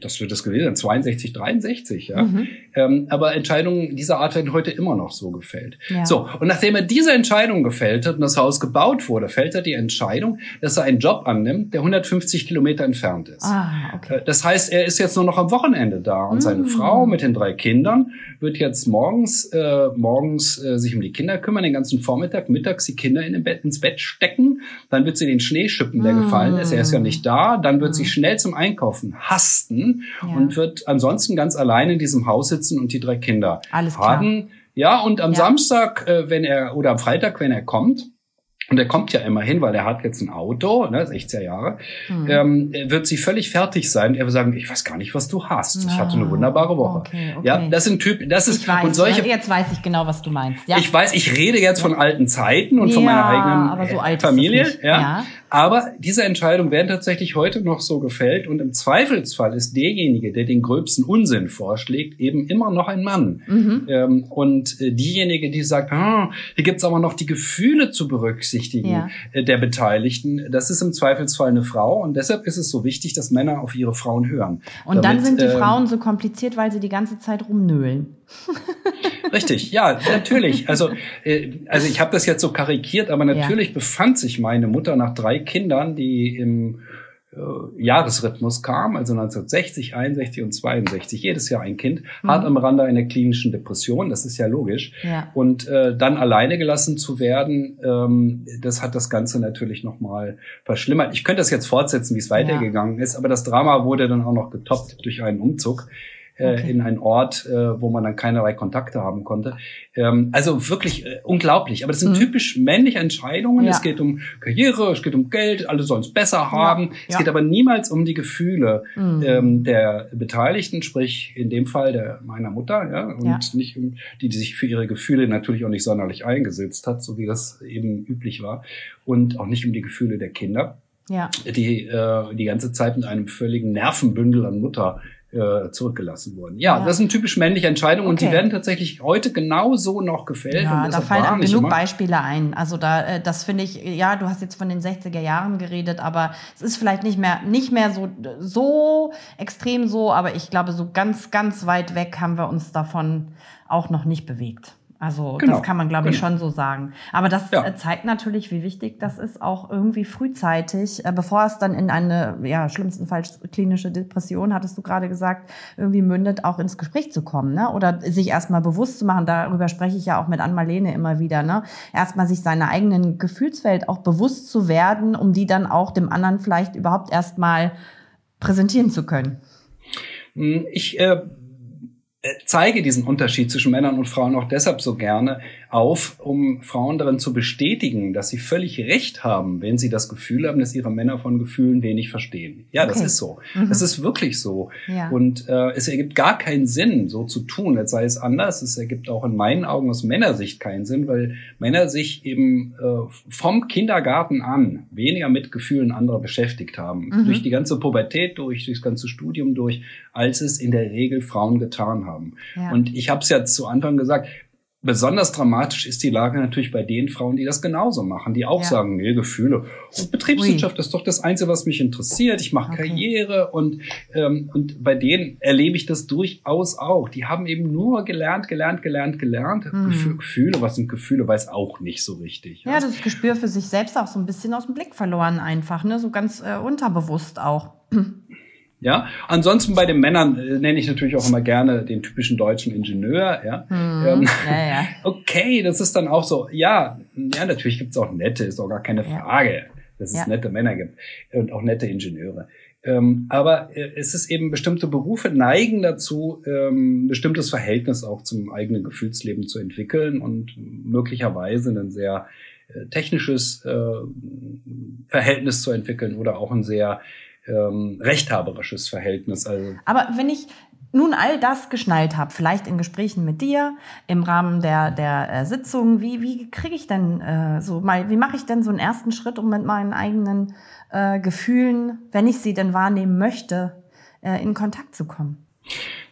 das wird das gewesen sein, 62, 63, ja. Mhm. Ähm, aber Entscheidungen dieser Art werden heute immer noch so gefällt. Ja. So, und nachdem er diese Entscheidung gefällt hat und das Haus gebaut wurde, fällt er die Entscheidung, dass er einen Job annimmt, der 150 Kilometer entfernt ist. Ah, okay. Äh, Das heißt, er ist jetzt nur noch am Wochenende da und seine Mm. Frau mit den drei Kindern wird jetzt morgens äh, morgens äh, sich um die Kinder kümmern, den ganzen Vormittag, mittags die Kinder in Bett, ins Bett stecken, dann wird sie den Schnee schippen, der Mm. gefallen ist, er ist ja nicht da, dann wird sie Mm. schnell zum Einkaufen hasten, Weihnachten ja. und wird ansonsten ganz allein in diesem Haus sitzen und die drei Kinder Alles klar. haben. Ja, und am ja. Samstag, äh, wenn er oder am Freitag, wenn er kommt, und er kommt ja immerhin, weil er hat jetzt ein Auto, ne, 16 Jahre, mhm. ähm, wird sie völlig fertig sein. Er wird sagen, ich weiß gar nicht, was du hast. Ich hatte eine wunderbare Woche. Okay, okay. Ja, das sind Typen, das ist weiß, und solche. Jetzt weiß ich genau, was du meinst. Ja. Ich weiß, ich rede jetzt ja. von alten Zeiten und ja, von meiner eigenen so Familie. Ja. ja. Aber diese Entscheidungen werden tatsächlich heute noch so gefällt und im Zweifelsfall ist derjenige, der den gröbsten Unsinn vorschlägt, eben immer noch ein Mann. Mhm. Ähm, und äh, diejenige, die sagt, ah, hier gibt's aber noch die Gefühle zu berücksichtigen ja. äh, der Beteiligten, das ist im Zweifelsfall eine Frau und deshalb ist es so wichtig, dass Männer auf ihre Frauen hören. Und damit, dann sind die äh, Frauen so kompliziert, weil sie die ganze Zeit rumnöhlen. Richtig, ja, natürlich. Also, äh, also ich habe das jetzt so karikiert, aber natürlich ja. befand sich meine Mutter nach drei Kindern, die im Jahresrhythmus kamen, also 1960, 61 und 62, jedes Jahr ein Kind, mhm. hart am Rande einer klinischen Depression, das ist ja logisch. Ja. Und äh, dann alleine gelassen zu werden, ähm, das hat das Ganze natürlich nochmal verschlimmert. Ich könnte das jetzt fortsetzen, wie es weitergegangen ja. ist, aber das Drama wurde dann auch noch getoppt durch einen Umzug äh, okay. in einen Ort, äh, wo man dann keinerlei Kontakte haben konnte. Ähm, also wirklich äh, unglaublich. Aber das sind mhm. typisch männliche Entscheidungen. Ja. Es geht um Karriere, es geht um Geld, alle sollen es besser haben. Ja. Es geht aber niemals um die Gefühle mhm. ähm, der Beteiligten, sprich in dem Fall der meiner Mutter, ja, und nicht um die, die sich für ihre Gefühle natürlich auch nicht sonderlich eingesetzt hat, so wie das eben üblich war, und auch nicht um die Gefühle der Kinder. Ja. die äh, die ganze Zeit mit einem völligen Nervenbündel an Mutter äh, zurückgelassen wurden. Ja, ja, das sind typisch männliche Entscheidungen okay. und die werden tatsächlich heute genauso noch gefällt. Ja, da fallen auch genug immer. Beispiele ein. Also da, äh, das finde ich, ja, du hast jetzt von den 60er Jahren geredet, aber es ist vielleicht nicht mehr, nicht mehr so, so extrem so, aber ich glaube, so ganz, ganz weit weg haben wir uns davon auch noch nicht bewegt. Also genau, das kann man, glaube ich, genau. schon so sagen. Aber das ja. Äh, zeigt natürlich, wie wichtig das ist, auch irgendwie frühzeitig, äh, bevor es dann in eine, ja, schlimmstenfalls klinische Depression, hattest du gerade gesagt, irgendwie mündet, auch ins Gespräch zu kommen, ne? Oder sich erstmal bewusst zu machen, darüber spreche ich ja auch mit Ann-Marlene immer wieder, ne? Erstmal sich seiner eigenen Gefühlswelt auch bewusst zu werden, um die dann auch dem anderen vielleicht überhaupt erstmal präsentieren zu können. Hm, ich äh zeige diesen Unterschied zwischen Männern und Frauen auch deshalb so gerne auf, um Frauen darin zu bestätigen, dass sie völlig recht haben, wenn sie das Gefühl haben, dass ihre Männer von Gefühlen wenig verstehen. Ja, okay. das ist so. Mhm. Das ist wirklich so. Ja. Und äh, es ergibt gar keinen Sinn, so zu tun, jetzt sei es anders. Es ergibt auch in meinen Augen aus Männersicht keinen Sinn, weil Männer sich eben äh, vom Kindergarten an weniger mit Gefühlen anderer beschäftigt haben. Mhm. Durch die ganze Pubertät durch, durchs ganze Studium durch, als es in der Regel Frauen getan haben. Ja. Und ich habe es ja zu Anfang gesagt, Besonders dramatisch ist die Lage natürlich bei den Frauen, die das genauso machen, die auch ja. sagen, nee, Gefühle. Und Betriebswirtschaft Ui. ist doch das Einzige, was mich interessiert. Ich mache okay. Karriere und, ähm, und bei denen erlebe ich das durchaus auch. Die haben eben nur gelernt, gelernt, gelernt, gelernt. Mhm. Gefühle, was sind Gefühle, weiß auch nicht so richtig. Ja, das Gespür für sich selbst auch so ein bisschen aus dem Blick verloren einfach, ne? so ganz äh, unterbewusst auch. Ja, ansonsten bei den Männern äh, nenne ich natürlich auch immer gerne den typischen deutschen Ingenieur. Ja, hm, ähm, ja, ja. okay, das ist dann auch so. Ja, ja, natürlich gibt's auch nette, ist auch gar keine Frage, ja. dass es nette Männer gibt und auch nette Ingenieure. Ähm, aber äh, es ist eben bestimmte Berufe neigen dazu, ähm, bestimmtes Verhältnis auch zum eigenen Gefühlsleben zu entwickeln und möglicherweise ein sehr äh, technisches äh, Verhältnis zu entwickeln oder auch ein sehr ähm, rechthaberisches Verhältnis. Also Aber wenn ich nun all das geschnallt habe, vielleicht in Gesprächen mit dir, im Rahmen der, der äh, Sitzung, wie, wie kriege ich denn äh, so mal, wie mache ich denn so einen ersten Schritt, um mit meinen eigenen äh, Gefühlen, wenn ich sie denn wahrnehmen möchte, äh, in Kontakt zu kommen?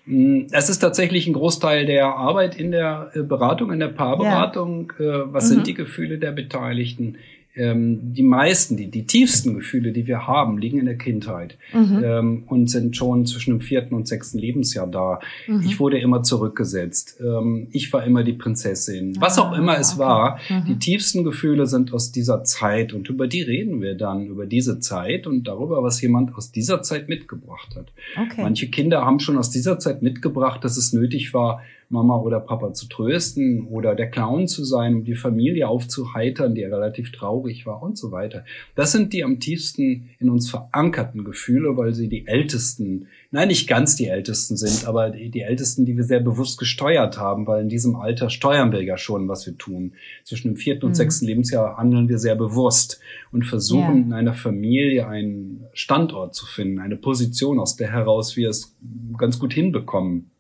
Mm, es ist tatsächlich ein Großteil der Arbeit in der äh, Beratung, in der Paarberatung. Ja. Äh, was mhm. sind die Gefühle der Beteiligten? Ähm, die meisten, die, die tiefsten Gefühle, die wir haben, liegen in der Kindheit mhm. ähm, und sind schon zwischen dem vierten und sechsten Lebensjahr da. Mhm. Ich wurde immer zurückgesetzt. Ähm, ich war immer die Prinzessin. Was auch ah, immer es okay. war, mhm. die tiefsten Gefühle sind aus dieser Zeit und über die reden wir dann, über diese Zeit und darüber, was jemand aus dieser Zeit mitgebracht hat. Okay. Manche Kinder haben schon aus dieser Zeit mitgebracht, dass es nötig war, Mama oder Papa zu trösten oder der Clown zu sein, um die Familie aufzuheitern, die relativ traurig war und so weiter. Das sind die am tiefsten in uns verankerten Gefühle, weil sie die ältesten, nein, nicht ganz die ältesten sind, aber die, die ältesten, die wir sehr bewusst gesteuert haben, weil in diesem Alter steuern wir ja schon, was wir tun. Zwischen dem vierten und mhm. sechsten Lebensjahr handeln wir sehr bewusst und versuchen ja. in einer Familie einen Standort zu finden, eine Position, aus der heraus wir es ganz gut hinbekommen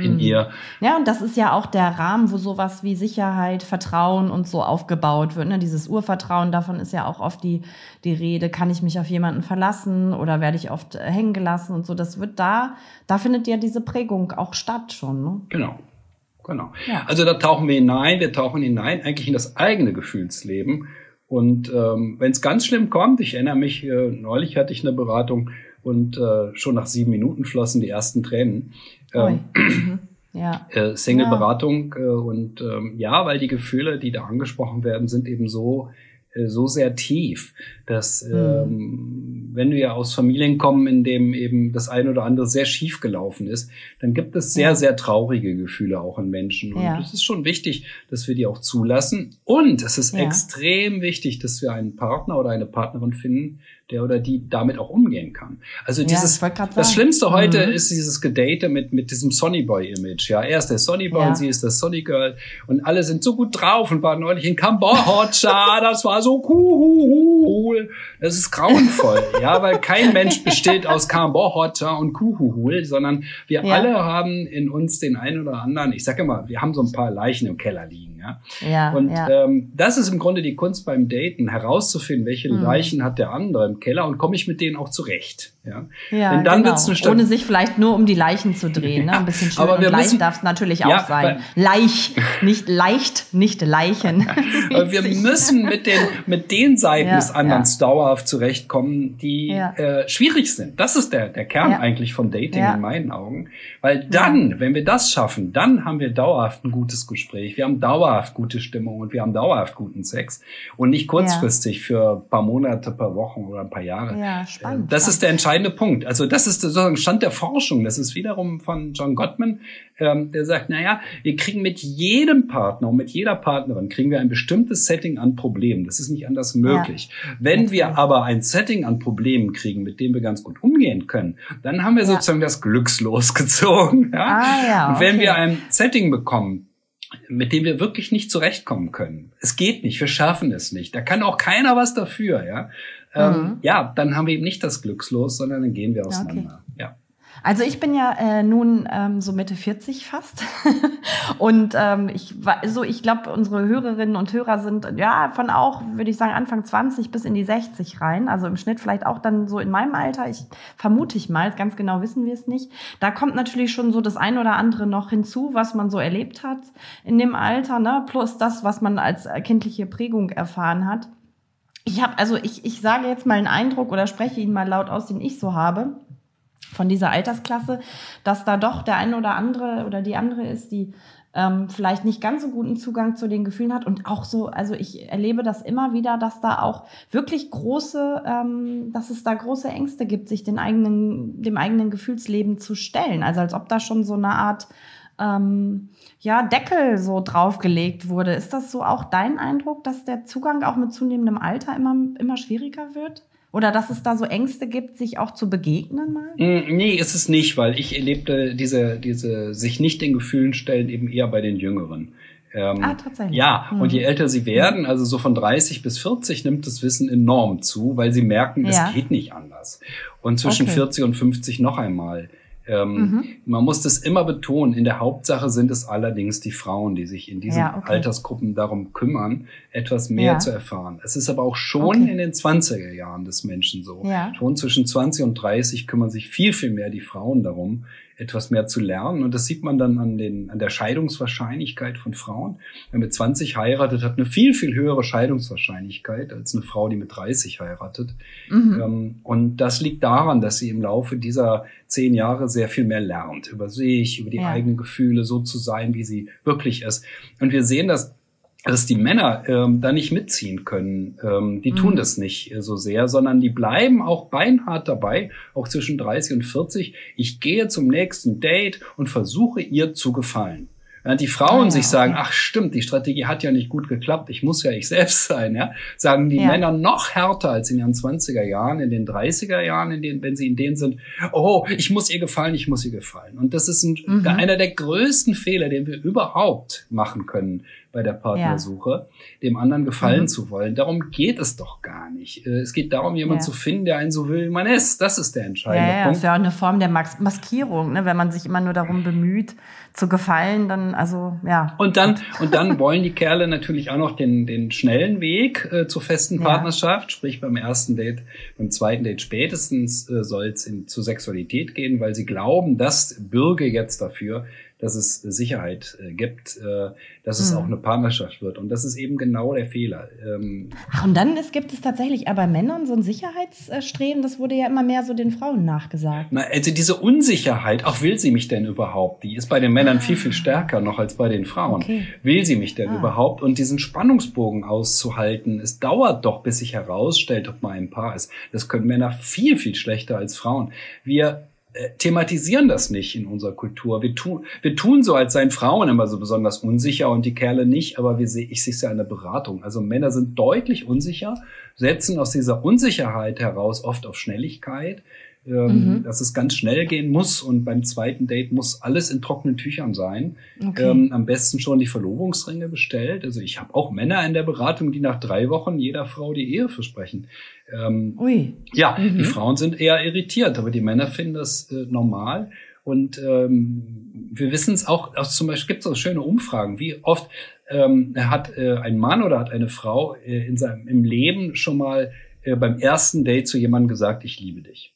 in mhm. ihr. Ja, und das ist ja auch der Rahmen, wo sowas wie Sicherheit, Vertrauen und so aufgebaut wird. Ne? Dieses Urvertrauen, davon ist ja auch oft die, die Rede, kann ich mich auf jemanden verlassen oder werde ich oft hängen gelassen und so. Das wird da, da findet ja diese Prägung auch statt schon. Ne? Genau. Genau. Ja. Also da tauchen wir hinein, wir tauchen hinein eigentlich in das eigene Gefühlsleben. Und ähm, wenn es ganz schlimm kommt, ich erinnere mich, äh, neulich hatte ich eine Beratung, und äh, schon nach sieben Minuten flossen die ersten Tränen. Ähm, mhm. ja. äh, Single-Beratung ja. äh, und ähm, ja, weil die Gefühle, die da angesprochen werden, sind eben so äh, so sehr tief, dass mhm. ähm, wenn wir aus Familien kommen, in dem eben das eine oder andere sehr schief gelaufen ist, dann gibt es sehr, ja. sehr traurige Gefühle auch in Menschen. Und es ist schon wichtig, dass wir die auch zulassen. Und es ist ja. extrem wichtig, dass wir einen Partner oder eine Partnerin finden, der oder die damit auch umgehen kann. Also dieses, ja, das Schlimmste heute mhm. ist dieses Gedate mit, mit diesem Sonny Boy Image. Ja, er ist der Sonny Boy ja. und sie ist der Sonny Girl und alle sind so gut drauf und waren neulich in Kambodscha, das war so cool. Das ist grauenvoll, ja, weil kein Mensch besteht aus Kambodscha und Kuhuhul, sondern wir ja. alle haben in uns den einen oder anderen, ich sage immer, wir haben so ein paar Leichen im Keller liegen. Ja? Ja, und ja. Ähm, das ist im Grunde die Kunst beim Daten, herauszufinden, welche mhm. Leichen hat der andere im Keller und komme ich mit denen auch zurecht. Ja, ja Denn dann genau. wird's eine Stadt ohne sich vielleicht nur um die Leichen zu drehen. Ne? Ein bisschen schön aber wir und leicht darf es natürlich auch sein. Leich, nicht leicht, nicht Leichen. wir müssen mit den, mit den Seiten des anderen dauerhaft zurechtkommen, die äh, schwierig sind. Das ist der, der Kern eigentlich von Dating in meinen Augen. Weil dann, wenn wir das schaffen, dann haben wir dauerhaft ein gutes Gespräch. Wir haben dauerhaft dauerhaft gute Stimmung und wir haben dauerhaft guten Sex und nicht kurzfristig ja. für ein paar Monate, paar Wochen oder ein paar Jahre. Ja, spannend. Das ist der entscheidende Punkt. Also das ist sozusagen Stand der Forschung. Das ist wiederum von John Gottman, ähm, der sagt, naja, wir kriegen mit jedem Partner und mit jeder Partnerin kriegen wir ein bestimmtes Setting an Problemen. Das ist nicht anders möglich. Ja. Wenn wir aber ein Setting an Problemen kriegen, mit dem wir ganz gut umgehen können, dann haben wir sozusagen das Glückslos gezogen. Ja? Ah, ja, okay. Und wenn wir ein Setting bekommen, mit dem wir wirklich nicht zurechtkommen können. Es geht nicht, wir schaffen es nicht. Da kann auch keiner was dafür, ja. Ähm, mhm. Ja, dann haben wir eben nicht das Glückslos, sondern dann gehen wir auseinander. Okay. Also ich bin ja äh, nun ähm, so Mitte 40 fast und ähm, ich so ich glaube unsere Hörerinnen und Hörer sind ja von auch würde ich sagen Anfang 20 bis in die 60 rein, also im Schnitt vielleicht auch dann so in meinem Alter. Ich vermute ich mal, ganz genau wissen wir es nicht. Da kommt natürlich schon so das ein oder andere noch hinzu, was man so erlebt hat in dem Alter, ne, plus das, was man als kindliche Prägung erfahren hat. Ich habe also ich ich sage jetzt mal einen Eindruck oder spreche ihn mal laut aus, den ich so habe von dieser Altersklasse, dass da doch der eine oder andere oder die andere ist, die ähm, vielleicht nicht ganz so guten Zugang zu den Gefühlen hat und auch so, also ich erlebe das immer wieder, dass da auch wirklich große, ähm, dass es da große Ängste gibt, sich den eigenen, dem eigenen Gefühlsleben zu stellen. Also als ob da schon so eine Art ähm, ja, Deckel so draufgelegt wurde. Ist das so auch dein Eindruck, dass der Zugang auch mit zunehmendem Alter immer, immer schwieriger wird? Oder dass es da so Ängste gibt, sich auch zu begegnen mal? Mm, nee, ist es nicht, weil ich erlebte diese, diese sich nicht den Gefühlen stellen eben eher bei den Jüngeren. Ähm, ah, tatsächlich. Ja, mhm. und je älter sie werden, also so von 30 bis 40, nimmt das Wissen enorm zu, weil sie merken, ja. es geht nicht anders. Und zwischen okay. 40 und 50 noch einmal. Ähm, mhm. Man muss das immer betonen. In der Hauptsache sind es allerdings die Frauen, die sich in diesen ja, okay. Altersgruppen darum kümmern, etwas mehr ja. zu erfahren. Es ist aber auch schon okay. in den 20er Jahren des Menschen so. Ja. Schon zwischen 20 und 30 kümmern sich viel, viel mehr die Frauen darum, etwas mehr zu lernen. Und das sieht man dann an, den, an der Scheidungswahrscheinlichkeit von Frauen. Wer mit 20 heiratet, hat eine viel, viel höhere Scheidungswahrscheinlichkeit als eine Frau, die mit 30 heiratet. Mhm. Ähm, und das liegt daran, dass sie im Laufe dieser zehn Jahre sehr viel mehr lernt über sich, über die ja. eigenen Gefühle, so zu sein, wie sie wirklich ist. Und wir sehen das dass die Männer ähm, da nicht mitziehen können. Ähm, die mhm. tun das nicht äh, so sehr, sondern die bleiben auch beinhart dabei, auch zwischen 30 und 40. Ich gehe zum nächsten Date und versuche ihr zu gefallen. Während die Frauen ah, sich sagen, okay. ach stimmt, die Strategie hat ja nicht gut geklappt, ich muss ja ich selbst sein, ja, sagen die ja. Männer noch härter als in ihren 20er Jahren, in den 30er Jahren, in denen, wenn sie in denen sind, oh, ich muss ihr gefallen, ich muss ihr gefallen. Und das ist ein, mhm. einer der größten Fehler, den wir überhaupt machen können bei der Partnersuche, ja. dem anderen gefallen mhm. zu wollen. Darum geht es doch gar nicht. Äh, es geht darum, jemanden ja. zu finden, der einen so will, wie man ist. Das ist der entscheidende ja, ja, Punkt. Das ist ja auch eine Form der Maskierung, ne? wenn man sich immer nur darum bemüht, zu gefallen, dann, also, ja. Und dann, und dann wollen die Kerle natürlich auch noch den, den schnellen Weg äh, zur festen Partnerschaft, sprich beim ersten Date, beim zweiten Date spätestens äh, soll es zu Sexualität gehen, weil sie glauben, das bürge jetzt dafür, dass es Sicherheit äh, gibt, äh, dass es auch hm. eine Partnerschaft wird. Und das ist eben genau der Fehler. Ähm Ach, und dann ist, gibt es tatsächlich aber Männern so ein Sicherheitsstreben, das wurde ja immer mehr so den Frauen nachgesagt. Na, also diese Unsicherheit, auch will sie mich denn überhaupt, die ist bei den Männern ah. viel, viel stärker noch als bei den Frauen. Okay. Will sie mich denn ah. überhaupt? Und diesen Spannungsbogen auszuhalten, es dauert doch, bis sich herausstellt, ob man ein Paar ist. Das können Männer viel, viel schlechter als Frauen. Wir äh, thematisieren das nicht in unserer Kultur. Wir tun, wir tun so, als seien Frauen immer so besonders unsicher und die Kerle nicht, aber wir seh, ich sehe es ja in der Beratung. Also Männer sind deutlich unsicher, setzen aus dieser Unsicherheit heraus oft auf Schnelligkeit, ähm, mhm. dass es ganz schnell gehen muss und beim zweiten Date muss alles in trockenen Tüchern sein. Okay. Ähm, am besten schon die Verlobungsringe bestellt. Also ich habe auch Männer in der Beratung, die nach drei Wochen jeder Frau die Ehe versprechen. Ähm, Ui. Ja, mhm. die Frauen sind eher irritiert, aber die Männer finden das äh, normal. Und ähm, wir wissen es auch, auch zum Beispiel gibt es auch schöne Umfragen, wie oft ähm, hat äh, ein Mann oder hat eine Frau äh, in seinem im Leben schon mal äh, beim ersten Date zu jemandem gesagt, ich liebe dich.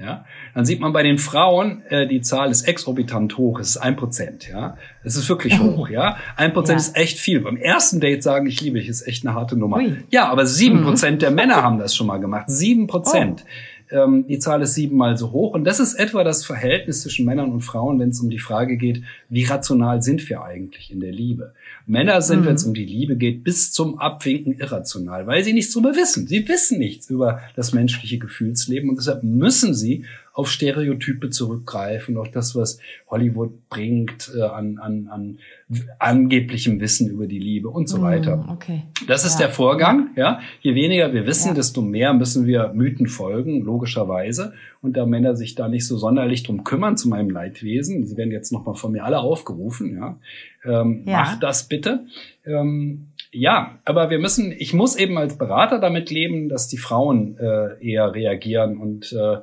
Ja, dann sieht man bei den Frauen, äh, die Zahl ist exorbitant hoch, es ist ein Prozent, ja. Es ist wirklich oh. hoch, ja. Ein Prozent ja. ist echt viel. Beim ersten Date sagen, ich liebe dich, ist echt eine harte Nummer. Ui. Ja, aber sieben mhm. Prozent mhm. der Männer haben das schon mal gemacht. Sieben Prozent. Oh. Ähm, die Zahl ist siebenmal so hoch. Und das ist etwa das Verhältnis zwischen Männern und Frauen, wenn es um die Frage geht, wie rational sind wir eigentlich in der Liebe? Männer sind, mhm. wenn es um die Liebe geht, bis zum Abwinken irrational, weil sie nichts darüber wissen. Sie wissen nichts über das menschliche Gefühlsleben und deshalb müssen sie auf Stereotype zurückgreifen, auf das, was Hollywood bringt äh, an, an, an angeblichem Wissen über die Liebe und so mm, weiter. Okay. Das ist ja. der Vorgang. Ja, je weniger wir wissen, ja. desto mehr müssen wir Mythen folgen, logischerweise. Und da Männer sich da nicht so sonderlich drum kümmern zu meinem Leidwesen, sie werden jetzt nochmal von mir alle aufgerufen. Ja, ähm, ja. macht das bitte. Ähm, ja, aber wir müssen, ich muss eben als Berater damit leben, dass die Frauen äh, eher reagieren und äh,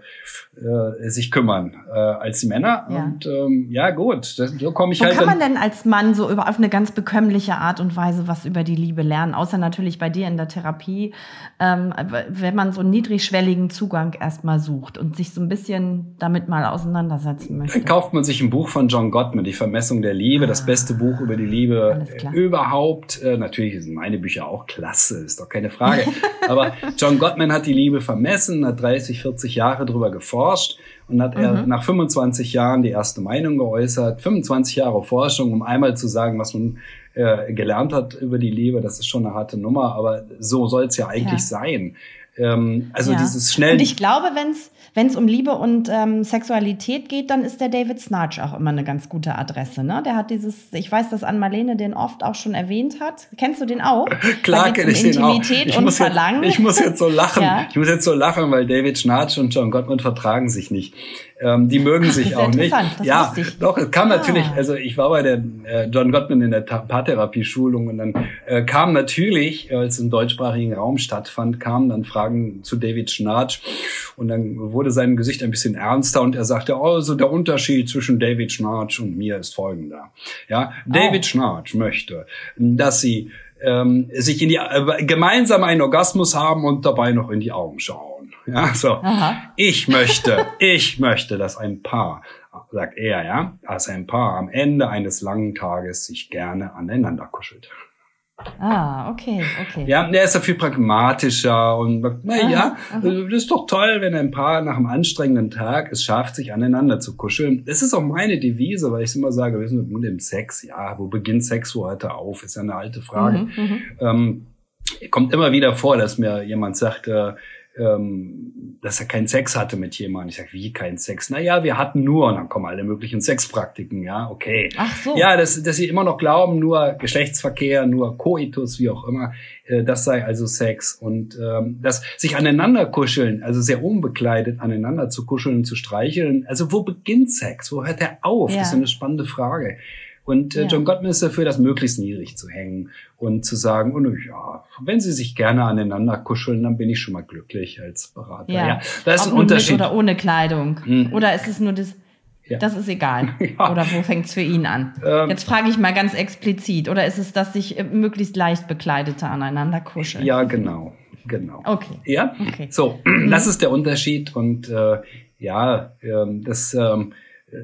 äh, sich kümmern äh, als die Männer. Ja. Und ähm, ja, gut, das, so komme ich Wo halt. Kann man denn als Mann so über, auf eine ganz bekömmliche Art und Weise was über die Liebe lernen, außer natürlich bei dir in der Therapie, ähm, wenn man so einen niedrigschwelligen Zugang erstmal sucht und sich so ein bisschen damit mal auseinandersetzen möchte? Dann kauft man sich ein Buch von John Gottman, Die Vermessung der Liebe, ah. das beste Buch über die Liebe überhaupt. Äh, natürlich sind meine Bücher auch klasse, ist doch keine Frage. Aber John Gottman hat die Liebe vermessen, hat 30, 40 Jahre drüber geforscht und hat mhm. er nach 25 Jahren die erste Meinung geäußert. 25 Jahre Forschung, um einmal zu sagen, was man äh, gelernt hat über die Liebe, das ist schon eine harte Nummer, aber so soll es ja eigentlich ja. sein. Ähm, also ja. dieses schnell. Und ich glaube, wenn es wenn es um Liebe und ähm, Sexualität geht, dann ist der David Snarch auch immer eine ganz gute Adresse. Ne? Der hat dieses, ich weiß, dass Ann Marlene den oft auch schon erwähnt hat. Kennst du den auch? Klar kenne ich den auch. Ich muss, jetzt, ich muss jetzt so lachen. ja. Ich muss jetzt so lachen, weil David Snarch und John Gottman vertragen sich nicht. Ähm, die mögen sich auch nicht. ja, doch, es kam ah. natürlich, also ich war bei der äh, John Gottman in der Paartherapie-Schulung und dann äh, kam natürlich, als es im deutschsprachigen Raum stattfand, kamen dann Fragen zu David Schnarch und dann wurde sein Gesicht ein bisschen ernster und er sagte, also der Unterschied zwischen David Schnarch und mir ist folgender. Ja, David oh. Schnarch möchte, dass sie ähm, sich in die äh, gemeinsam einen Orgasmus haben und dabei noch in die Augen schauen. Ja, so. Aha. Ich möchte, ich möchte, dass ein Paar, sagt er, ja, dass ein Paar am Ende eines langen Tages sich gerne aneinander kuschelt. Ah, okay, okay. Ja, der ist ja viel pragmatischer und na ja, das ist doch toll, wenn ein Paar nach einem anstrengenden Tag es schafft, sich aneinander zu kuscheln. Das ist auch meine Devise, weil ich immer sage, wir sind mit dem Sex. Ja, wo beginnt Sex heute auf? Ist ja eine alte Frage. Mhm, mhm. ähm, kommt immer wieder vor, dass mir jemand sagt, äh, ähm, dass er keinen Sex hatte mit jemandem. Ich sage, wie keinen Sex? Naja, wir hatten nur, und dann kommen alle möglichen Sexpraktiken, ja, okay. Ach so. Ja, dass, dass sie immer noch glauben, nur Geschlechtsverkehr, nur Koitus, wie auch immer, äh, das sei also Sex. Und ähm, das sich aneinander kuscheln, also sehr unbekleidet aneinander zu kuscheln und zu streicheln, also wo beginnt Sex? Wo hört er auf? Ja. Das ist eine spannende Frage. Und äh, Ja. John Gottman ist dafür, das möglichst niedrig zu hängen und zu sagen, oh, ja, wenn sie sich gerne aneinander kuscheln, dann bin ich schon mal glücklich als Berater. Ja, das ist Ob ein Unterschied. Oder ohne Kleidung. Mhm. Oder ist es nur das, Ja. das ist egal. Ja. Oder wo fängt's für ihn an? Ähm. Jetzt frage ich mal ganz explizit. Oder ist es, dass sich äh, möglichst leicht Bekleidete aneinander kuscheln? Ja, genau, genau. Okay. Ja, Okay. so, das ist der Unterschied und äh, ja, ähm, das ähm,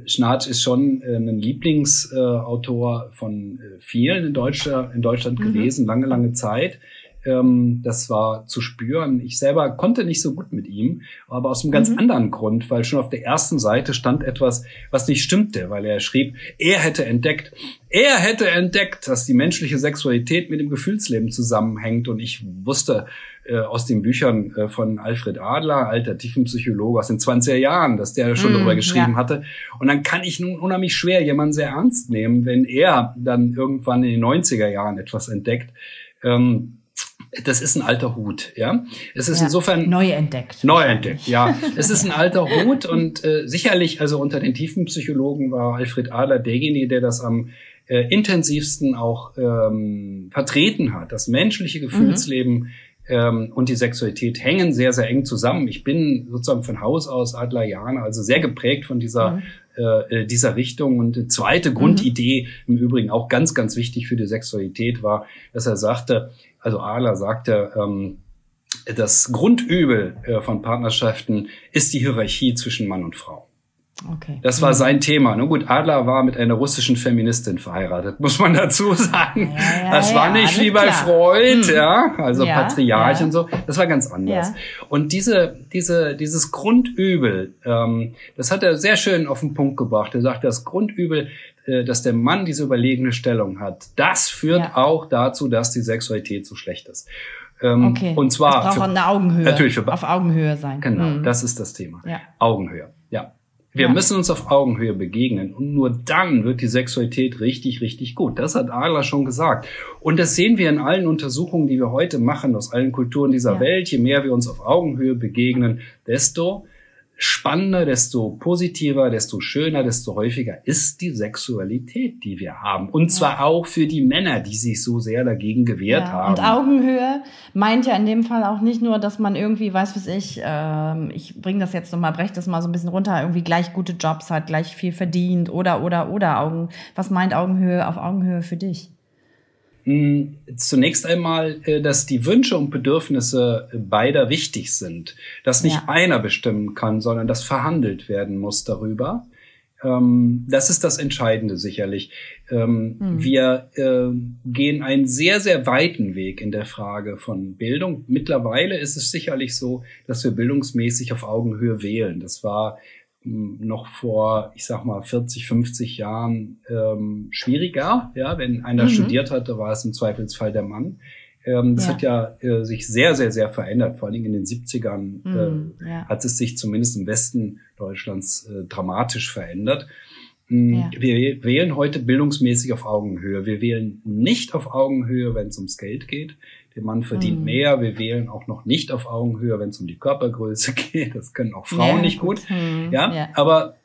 Schnarch ist schon äh, ein Lieblingsautor äh, von äh, vielen in, Deutscher, in Deutschland Mhm. gewesen, lange, lange Zeit. Ähm, das war zu spüren. Ich selber konnte nicht so gut mit ihm, aber aus einem ganz Mhm. anderen Grund, weil schon auf der ersten Seite stand etwas, was nicht stimmte, weil er schrieb, er hätte entdeckt, er hätte entdeckt, dass die menschliche Sexualität mit dem Gefühlsleben zusammenhängt. Und ich wusste äh, aus den Büchern äh, von Alfred Adler, alter Tiefenpsychologe aus den 20er Jahren, dass der schon Mm, darüber geschrieben ja. hatte. Und dann kann ich nun unheimlich schwer jemanden sehr ernst nehmen, wenn er dann irgendwann in den 90er Jahren etwas entdeckt. Ähm, das ist ein alter Hut, ja. Es ist Ja. insofern Neu entdeckt. Neu entdeckt, ja. Es ist ein alter Hut und äh, sicherlich, also unter den Tiefenpsychologen war Alfred Adler derjenige, der das am äh, intensivsten auch ähm, vertreten hat. Das menschliche Gefühlsleben ähm, und die Sexualität hängen sehr, sehr eng zusammen. Ich bin sozusagen von Haus aus Adlerianer, also sehr geprägt von dieser Mhm. äh, dieser Richtung. Und die zweite Grundidee, im Übrigen auch ganz, ganz wichtig für die Sexualität, war, dass er sagte, also Adler sagte, ähm, das Grundübel äh, von Partnerschaften ist die Hierarchie zwischen Mann und Frau. Okay. Das war sein Thema. Nun gut, Adler war mit einer russischen Feministin verheiratet, muss man dazu sagen. Ja, ja, das war ja, nicht wie bei klar. Freud, Hm. ja, also Patriarch und so. Das war ganz anders. Und diese, diese, dieses Grundübel, ähm, das hat er sehr schön auf den Punkt gebracht. Er sagt, das Grundübel, äh, dass der Mann diese überlegene Stellung hat, das führt auch dazu, dass die Sexualität so schlecht ist. Ähm, Okay. Und zwar es braucht für- eine Augenhöhe. Natürlich für- auf Augenhöhe sein. Genau, Mhm. das ist das Thema. Ja. Augenhöhe. Wir Ja. müssen uns auf Augenhöhe begegnen und nur dann wird die Sexualität richtig, richtig gut. Das hat Adler schon gesagt. Und das sehen wir in allen Untersuchungen, die wir heute machen, aus allen Kulturen dieser Ja. Welt. Je mehr wir uns auf Augenhöhe begegnen, desto spannender, desto positiver, desto schöner, desto häufiger ist die Sexualität, die wir haben. Und zwar auch für die Männer, die sich so sehr dagegen gewehrt Ja, haben. und Augenhöhe meint ja in dem Fall auch nicht nur, dass man irgendwie, weiß was ich, ähm, ich bringe das jetzt nochmal, brech das mal so ein bisschen runter, irgendwie gleich gute Jobs hat, gleich viel verdient oder, oder, oder Augen. Was meint Augenhöhe auf Augenhöhe für dich? Mm, Zunächst einmal, äh, dass die Wünsche und Bedürfnisse beider wichtig sind. Dass nicht Ja. einer bestimmen kann, sondern dass verhandelt werden muss darüber. Ähm, Das ist das Entscheidende sicherlich. Ähm, Hm. Wir äh, gehen einen sehr, sehr weiten Weg in der Frage von Bildung. Mittlerweile ist es sicherlich so, dass wir bildungsmäßig auf Augenhöhe wählen. Das war noch vor, ich sag mal, 40, 50 Jahren ähm, schwieriger. Ja, wenn einer Mhm. studiert hatte, war es im Zweifelsfall der Mann. Ähm, das Ja. hat ja äh, sich sehr, sehr, sehr verändert. Vor allen Dingen in den 70ern Mhm, äh, ja. hat es sich zumindest im Westen Deutschlands äh, dramatisch verändert. Ja. Wir wählen heute bildungsmäßig auf Augenhöhe. Wir wählen nicht auf Augenhöhe, wenn es ums Geld geht. Der Mann verdient Mhm. mehr. Wir wählen auch noch nicht auf Augenhöhe, wenn es um die Körpergröße geht. Das können auch Frauen Ja, nicht gut. Hm, Ja, ja. aber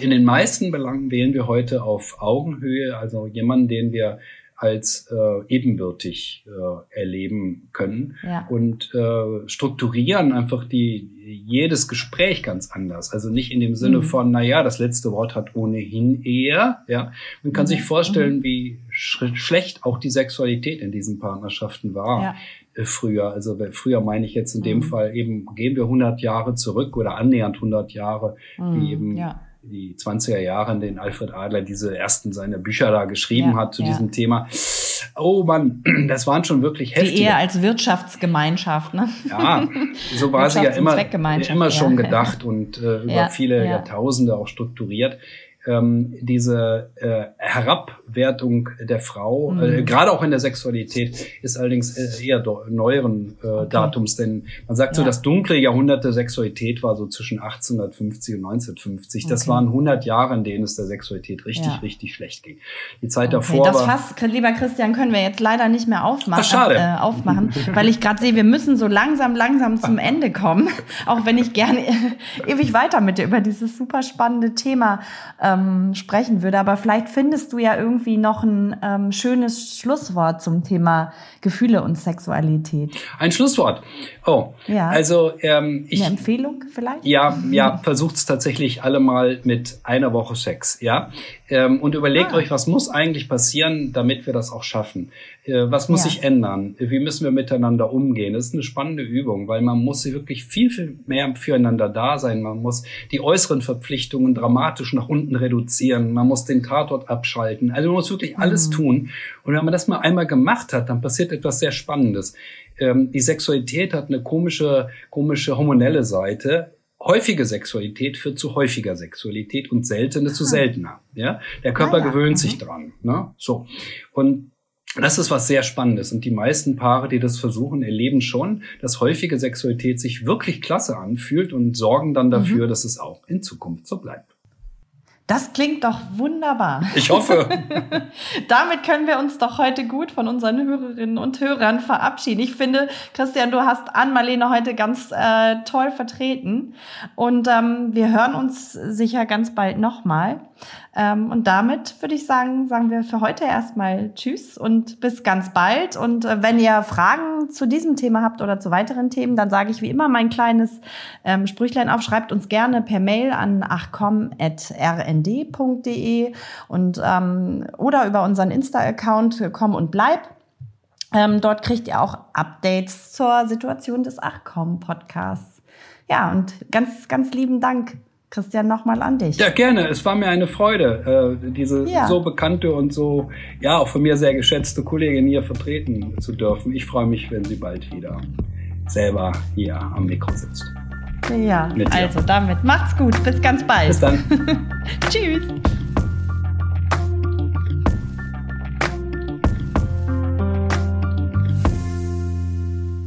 in den meisten Belangen wählen wir heute auf Augenhöhe, also jemanden, den wir als äh, ebenbürtig äh, erleben können Ja. und äh, strukturieren einfach die jedes Gespräch ganz anders. Also nicht in dem Sinne Mhm. von, na ja, das letzte Wort hat ohnehin er. Ja, man kann Mhm. sich vorstellen, wie sch schlecht auch die Sexualität in diesen Partnerschaften war Ja. äh, früher. Also früher meine ich jetzt in dem Mhm. Fall eben, gehen wir 100 Jahre zurück oder annähernd 100 Jahre, Mhm, wie eben ja. Die 20er Jahre, in denen Alfred Adler diese ersten seine Bücher da geschrieben Ja, hat zu ja. diesem Thema. Oh Mann, das waren schon wirklich Die heftige. Ehe als Wirtschaftsgemeinschaft, ne? Ja, so war sie ja immer, immer schon gedacht und äh, über viele ja. Jahrtausende auch strukturiert. Ähm, diese äh, Herabwertung der Frau, mhm. äh, gerade auch in der Sexualität, ist allerdings äh, eher neueren äh, okay. Datums, denn man sagt ja. so, das dunkle Jahrhundert der Sexualität war so zwischen 1850 und 1950. Okay. Das waren 100 Jahre, in denen es der Sexualität richtig, ja. richtig schlecht ging. Die Zeit okay. davor das Fass, lieber Christian, können wir jetzt leider nicht mehr aufmachen, Ach, schade. Äh, aufmachen weil ich gerade sehe, wir müssen so langsam, langsam zum Ende kommen, auch wenn ich gerne ewig weiter mit dir über dieses super spannende Thema ähm, sprechen würde. Aber vielleicht findest du ja irgendwie noch ein ähm, schönes Schlusswort zum Thema Gefühle und Sexualität. Ein Schlusswort. Oh, ja. also ähm, ich, eine Empfehlung vielleicht? Ja, ja, versucht es tatsächlich alle mal mit einer Woche Sex, ja, ähm, und überlegt ah. euch, was muss eigentlich passieren, damit wir das auch schaffen. Äh, was muss ja. sich ändern? Wie müssen wir miteinander umgehen? Das ist eine spannende Übung, weil man muss wirklich viel, viel mehr füreinander da sein. Man muss die äußeren Verpflichtungen dramatisch nach unten reduzieren. Man muss den Tatort abschalten. Also man muss wirklich alles mhm. tun. Und wenn man das mal einmal gemacht hat, dann passiert etwas sehr Spannendes. Ähm, die Sexualität hat eine komische, komische hormonelle Seite häufige Sexualität führt zu häufiger Sexualität und seltene zu seltener. Ja, der Körper ah, ja. gewöhnt mhm. sich dran. Ne? So und das ist was sehr Spannendes. Und die meisten Paare, die das versuchen, erleben schon, dass häufige Sexualität sich wirklich klasse anfühlt und sorgen dann dafür, mhm. dass es auch in Zukunft so bleibt. Das klingt doch wunderbar. Ich hoffe. Damit können wir uns doch heute gut von unseren Hörerinnen und Hörern verabschieden. Ich finde, Christian, du hast Ann-Marlene heute ganz äh, toll vertreten. Und ähm, wir hören uns sicher ganz bald nochmal. Ähm, und damit würde ich sagen, sagen wir für heute erstmal Tschüss und bis ganz bald. Und äh, wenn ihr Fragen zu diesem Thema habt oder zu weiteren Themen, dann sage ich wie immer mein kleines ähm, Sprüchlein auf. Schreibt uns gerne per Mail an achcom.rnd.de und ähm, oder über unseren Insta-Account komm und bleib. Ähm, dort kriegt ihr auch Updates zur Situation des Achcom-Podcasts. Ja, und ganz, ganz lieben Dank Christian, nochmal an dich. Ja, gerne. Es war mir eine Freude, äh, diese ja. so bekannte und so, ja, auch von mir sehr geschätzte Kollegin hier vertreten zu dürfen. Ich freue mich, wenn sie bald wieder selber hier am Mikro sitzt. Ja, also damit macht's gut. Bis ganz bald. Bis dann. Tschüss.